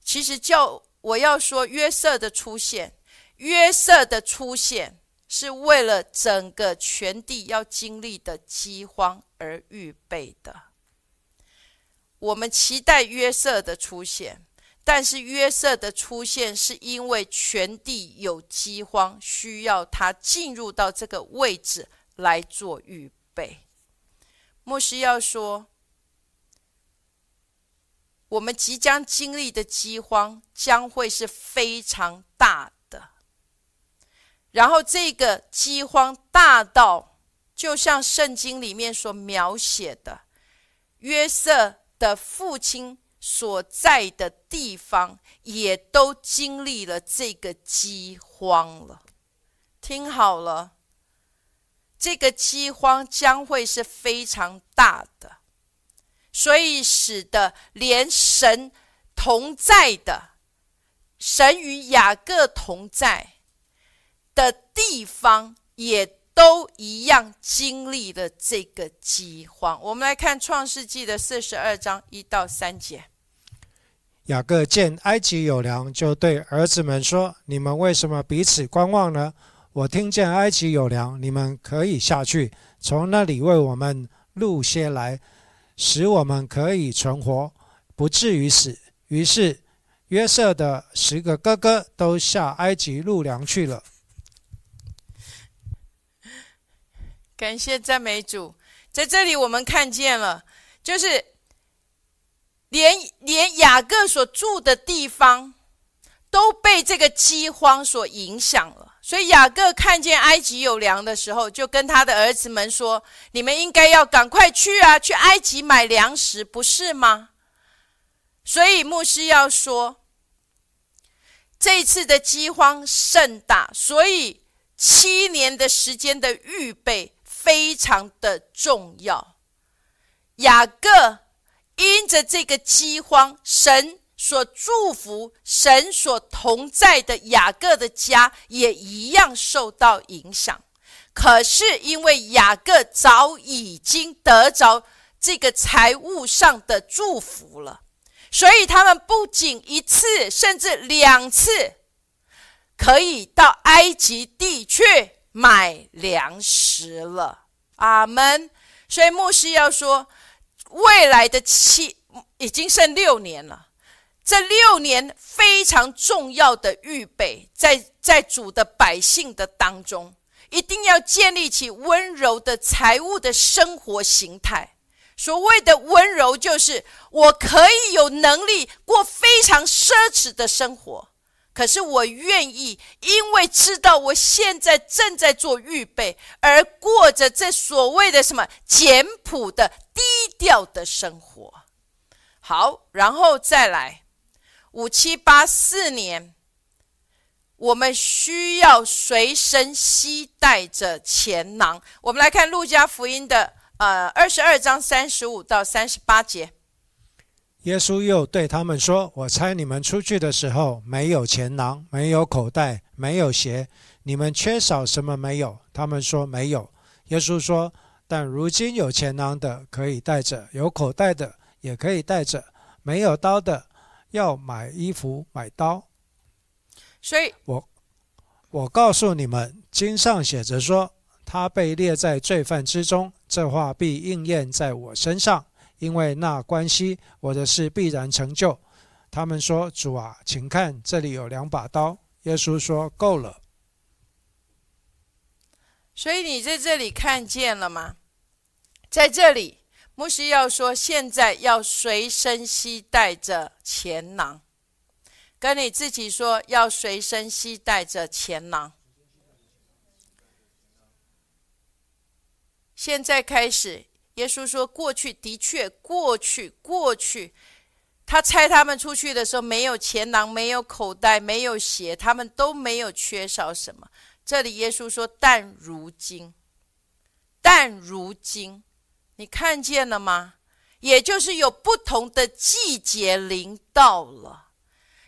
其实教我要说约瑟的出现，约瑟的出现。是为了整个全地要经历的饥荒而预备的。我们期待约瑟的出现，但是约瑟的出现是因为全地有饥荒，需要他进入到这个位置来做预备。牧师要说，我们即将经历的饥荒将会是非常大。然后，这个饥荒大到，就像圣经里面所描写的，约瑟的父亲所在的地方，也都经历了这个饥荒了。听好了，这个饥荒将会是非常大的，所以使得连神同在的，神与雅各同在。的地方也都一样经历了这个饥荒。我们来看创世纪的四十二章一到三节。雅各见埃及有粮，就对儿子们说：“你们为什么彼此观望呢？我听见埃及有粮，你们可以下去，从那里为我们录些来，使我们可以存活，不至于死。”于是约瑟的十个哥哥都下埃及入粮去了。感谢赞美主，在这里我们看见了，就是连连雅各所住的地方都被这个饥荒所影响了。所以雅各看见埃及有粮的时候，就跟他的儿子们说：“你们应该要赶快去啊，去埃及买粮食，不是吗？”所以牧师要说，这次的饥荒甚大，所以七年的时间的预备。非常的重要。雅各因着这个饥荒，神所祝福、神所同在的雅各的家也一样受到影响。可是因为雅各早已经得着这个财务上的祝福了，所以他们不仅一次，甚至两次，可以到埃及地去。买粮食了，阿门。所以牧师要说，未来的七已经剩六年了，这六年非常重要的预备，在在主的百姓的当中，一定要建立起温柔的财务的生活形态。所谓的温柔，就是我可以有能力过非常奢侈的生活。可是我愿意，因为知道我现在正在做预备，而过着这所谓的什么简朴的低调的生活。好，然后再来五七八四年，我们需要随身携带着钱囊。我们来看路加福音的呃二十二章三十五到三十八节。耶稣又对他们说：“我猜你们出去的时候没有钱囊，没有口袋，没有鞋。你们缺少什么没有？他们说没有。耶稣说：“但如今有钱囊的可以带着，有口袋的也可以带着，没有刀的要买衣服买刀。”所以，我我告诉你们，经上写着说，他被列在罪犯之中，这话必应验在我身上，因为那关系我的事必然成就。他们说：“主啊，请看，这里有两把刀。”耶稣说：“够了。”所以你在这里看见了吗？在这里，牧师要说，现在要随身携带着钱囊，跟你自己说，要随身携带着钱囊。现在开始，耶稣说，过去的确，过去，过去，他差他们出去的时候，没有钱囊，没有口袋，没有鞋，他们都没有缺少什么。这里耶稣说：“但如今，但如今，你看见了吗？也就是有不同的季节临到了，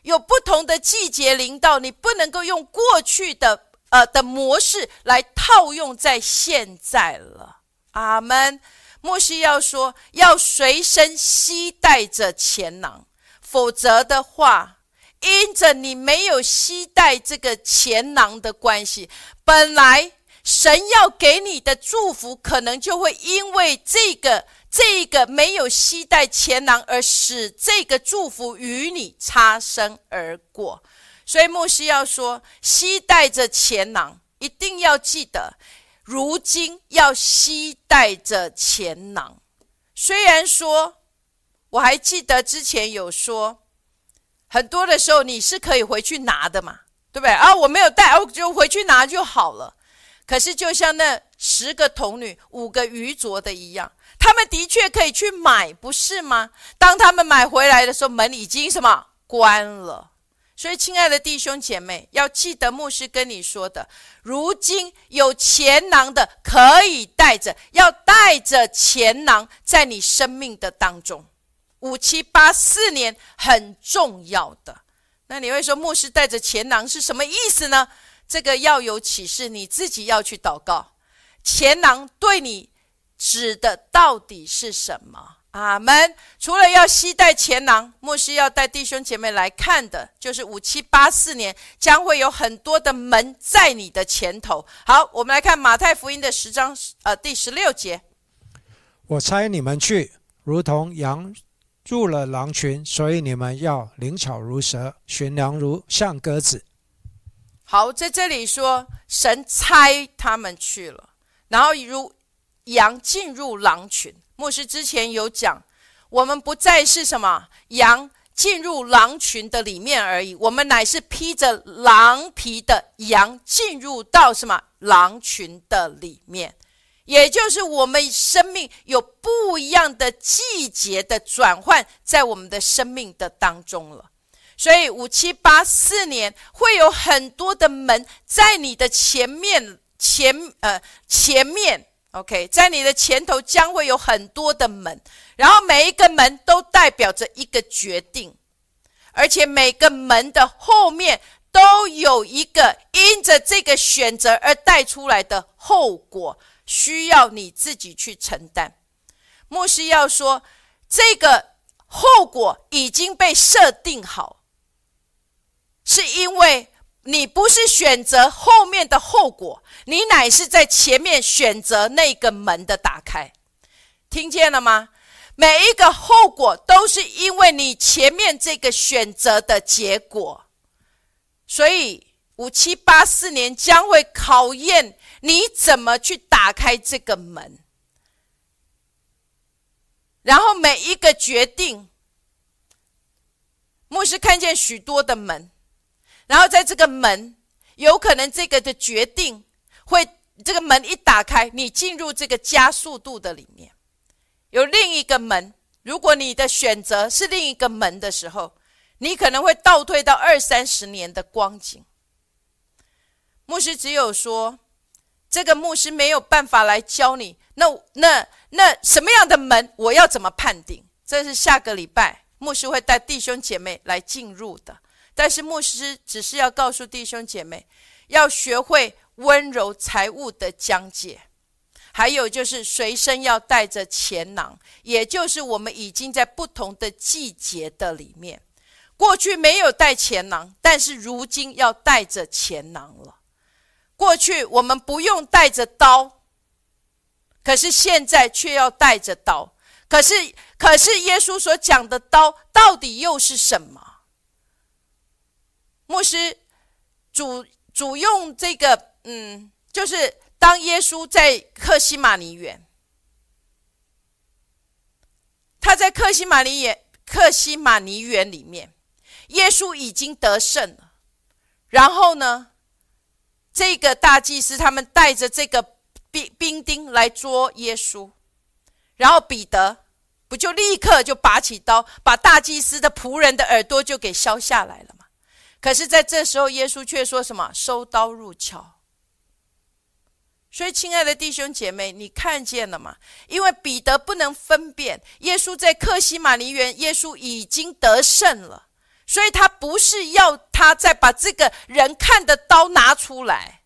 有不同的季节临到，你不能够用过去的呃的模式来套用在现在了。”阿门。莫西要说，要随身携带着钱囊，否则的话。因着你没有携带这个钱囊的关系，本来神要给你的祝福，可能就会因为这个这个没有携带钱囊，而使这个祝福与你擦身而过。所以牧师要说，携带着钱囊，一定要记得，如今要携带着钱囊。虽然说，我还记得之前有说。很多的时候你是可以回去拿的嘛，对不对啊？我没有带，我就回去拿就好了。可是就像那十个童女、五个愚拙的一样，他们的确可以去买，不是吗？当他们买回来的时候，门已经什么关了。所以，亲爱的弟兄姐妹，要记得牧师跟你说的：如今有钱囊的可以带着，要带着钱囊在你生命的当中。五七八四年很重要的，那你会说牧师带着钱囊是什么意思呢？这个要有启示，你自己要去祷告。钱囊对你指的到底是什么？阿门。除了要携带前囊，牧师要带弟兄姐妹来看的，就是五七八四年将会有很多的门在你的前头。好，我们来看马太福音的十章，呃，第十六节。我猜你们去，如同羊。入了狼群，所以你们要灵巧如蛇，寻良如像鸽子。好，在这里说神猜他们去了，然后如羊进入狼群。牧师之前有讲，我们不再是什么羊进入狼群的里面而已，我们乃是披着狼皮的羊进入到什么狼群的里面。也就是我们生命有不一样的季节的转换，在我们的生命的当中了。所以五七八四年会有很多的门在你的前面，前呃前面，OK，在你的前头将会有很多的门，然后每一个门都代表着一个决定，而且每个门的后面都有一个因着这个选择而带出来的后果。需要你自己去承担。牧师要说，这个后果已经被设定好，是因为你不是选择后面的后果，你乃是在前面选择那个门的打开。听见了吗？每一个后果都是因为你前面这个选择的结果，所以五七八四年将会考验。你怎么去打开这个门？然后每一个决定，牧师看见许多的门，然后在这个门，有可能这个的决定会，这个门一打开，你进入这个加速度的里面，有另一个门。如果你的选择是另一个门的时候，你可能会倒退到二三十年的光景。牧师只有说。这个牧师没有办法来教你，那那那什么样的门，我要怎么判定？这是下个礼拜牧师会带弟兄姐妹来进入的。但是牧师只是要告诉弟兄姐妹，要学会温柔财务的讲解。还有就是随身要带着钱囊，也就是我们已经在不同的季节的里面，过去没有带钱囊，但是如今要带着钱囊了。过去我们不用带着刀，可是现在却要带着刀。可是，可是耶稣所讲的刀到底又是什么？牧师主主用这个，嗯，就是。当耶稣在克西马尼园，他在克西马尼园克西马尼园里面，耶稣已经得胜了。然后呢，这个大祭司他们带着这个兵兵丁来捉耶稣，然后彼得不就立刻就拔起刀，把大祭司的仆人的耳朵就给削下来了吗？可是，在这时候，耶稣却说什么？收刀入鞘。所以，亲爱的弟兄姐妹，你看见了吗？因为彼得不能分辨，耶稣在克西马尼园，耶稣已经得胜了，所以他不是要他再把这个人看的刀拿出来，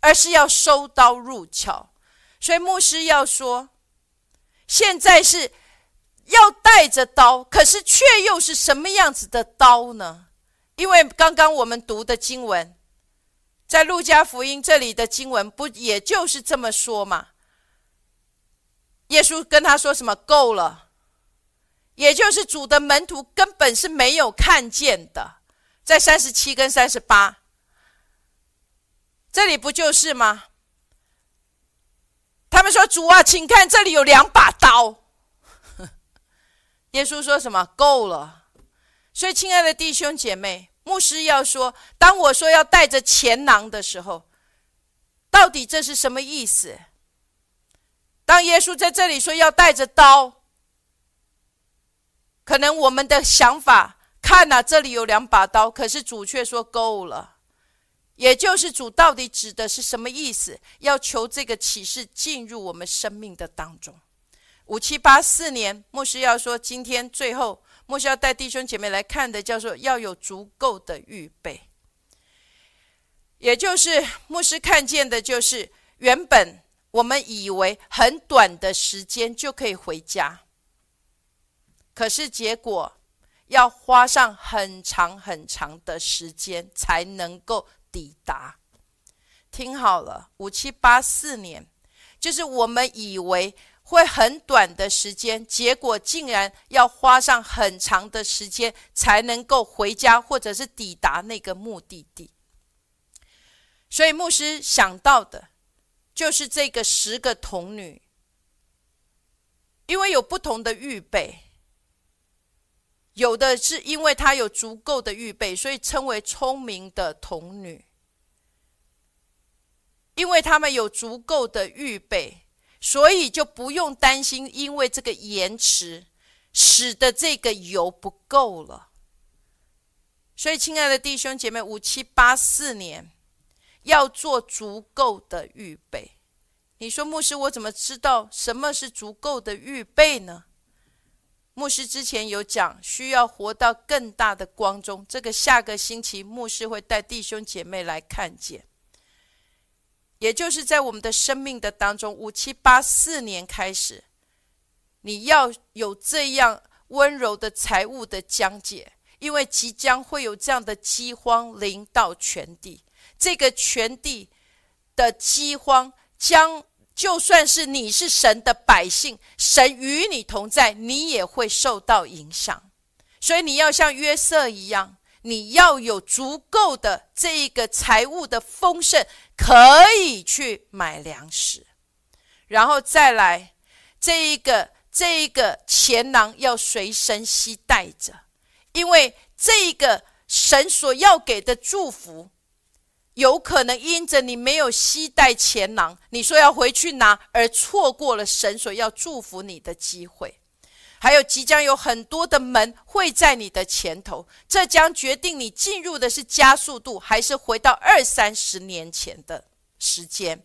而是要收刀入鞘。所以牧师要说，现在是要带着刀，可是却又是什么样子的刀呢？因为刚刚我们读的经文。在路加福音这里的经文，不也就是这么说吗？耶稣跟他说什么？够了，也就是主的门徒根本是没有看见的。在三十七跟三十八，这里不就是吗？他们说：“主啊，请看，这里有两把刀。”耶稣说什么？够了。所以，亲爱的弟兄姐妹。牧师要说：“当我说要带着钱囊的时候，到底这是什么意思？当耶稣在这里说要带着刀，可能我们的想法看呐，这里有两把刀，可是主却说够了。也就是主到底指的是什么意思？要求这个启示进入我们生命的当中。五七八四年，牧师要说今天最后。”牧师要带弟兄姐妹来看的，叫做要有足够的预备。也就是牧师看见的，就是原本我们以为很短的时间就可以回家，可是结果要花上很长很长的时间才能够抵达。听好了，五七八四年，就是我们以为。会很短的时间，结果竟然要花上很长的时间才能够回家，或者是抵达那个目的地。所以牧师想到的，就是这个十个童女，因为有不同的预备，有的是因为她有足够的预备，所以称为聪明的童女，因为他们有足够的预备。所以就不用担心，因为这个延迟使得这个油不够了。所以，亲爱的弟兄姐妹，五七八四年要做足够的预备。你说，牧师，我怎么知道什么是足够的预备呢？牧师之前有讲，需要活到更大的光中。这个下个星期，牧师会带弟兄姐妹来看见。也就是在我们的生命的当中，五七八四年开始，你要有这样温柔的财务的讲解，因为即将会有这样的饥荒临到全地。这个全地的饥荒，将就算是你是神的百姓，神与你同在，你也会受到影响。所以你要像约瑟一样。你要有足够的这一个财务的丰盛，可以去买粮食，然后再来这一个这一个钱囊要随身携带着，因为这一个神所要给的祝福，有可能因着你没有携带钱囊，你说要回去拿，而错过了神所要祝福你的机会。还有即将有很多的门会在你的前头，这将决定你进入的是加速度，还是回到二三十年前的时间。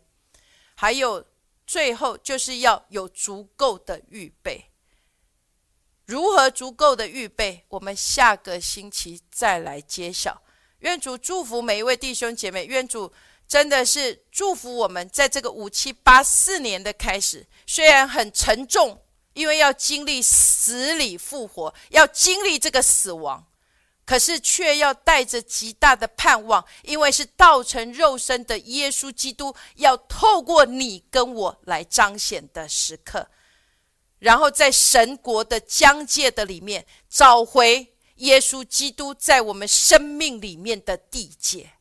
还有最后就是要有足够的预备。如何足够的预备？我们下个星期再来揭晓。愿主祝福每一位弟兄姐妹，愿主真的是祝福我们，在这个五七八四年的开始，虽然很沉重，因为要经历死里复活，要经历这个死亡。可是却要带着极大的盼望，因为是道成肉身的耶稣基督要透过你跟我来彰显的时刻，然后在神国的疆界的里面找回耶稣基督在我们生命里面的地界，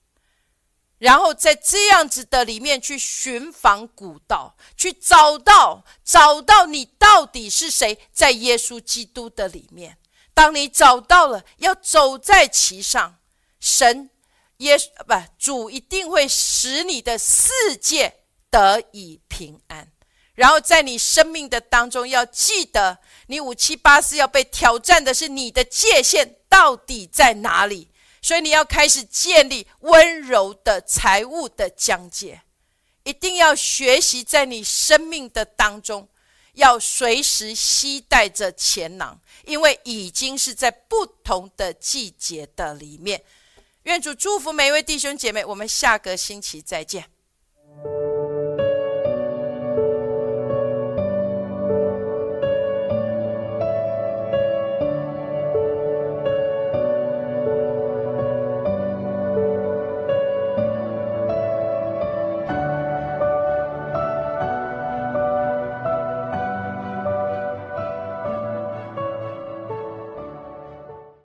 然后在这样子的里面去寻访古道，去找到找到你到底是谁，在耶稣基督的里面。当你找到了，要走在其上，神耶不主一定会使你的世界得以平安。然后在你生命的当中，要记得，你五七八四要被挑战的是你的界限到底在哪里。所以你要开始建立温柔的财务的疆界，一定要学习在你生命的当中。要随时携带着钱囊，因为已经是在不同的季节的里面。愿主祝福每一位弟兄姐妹，我们下个星期再见。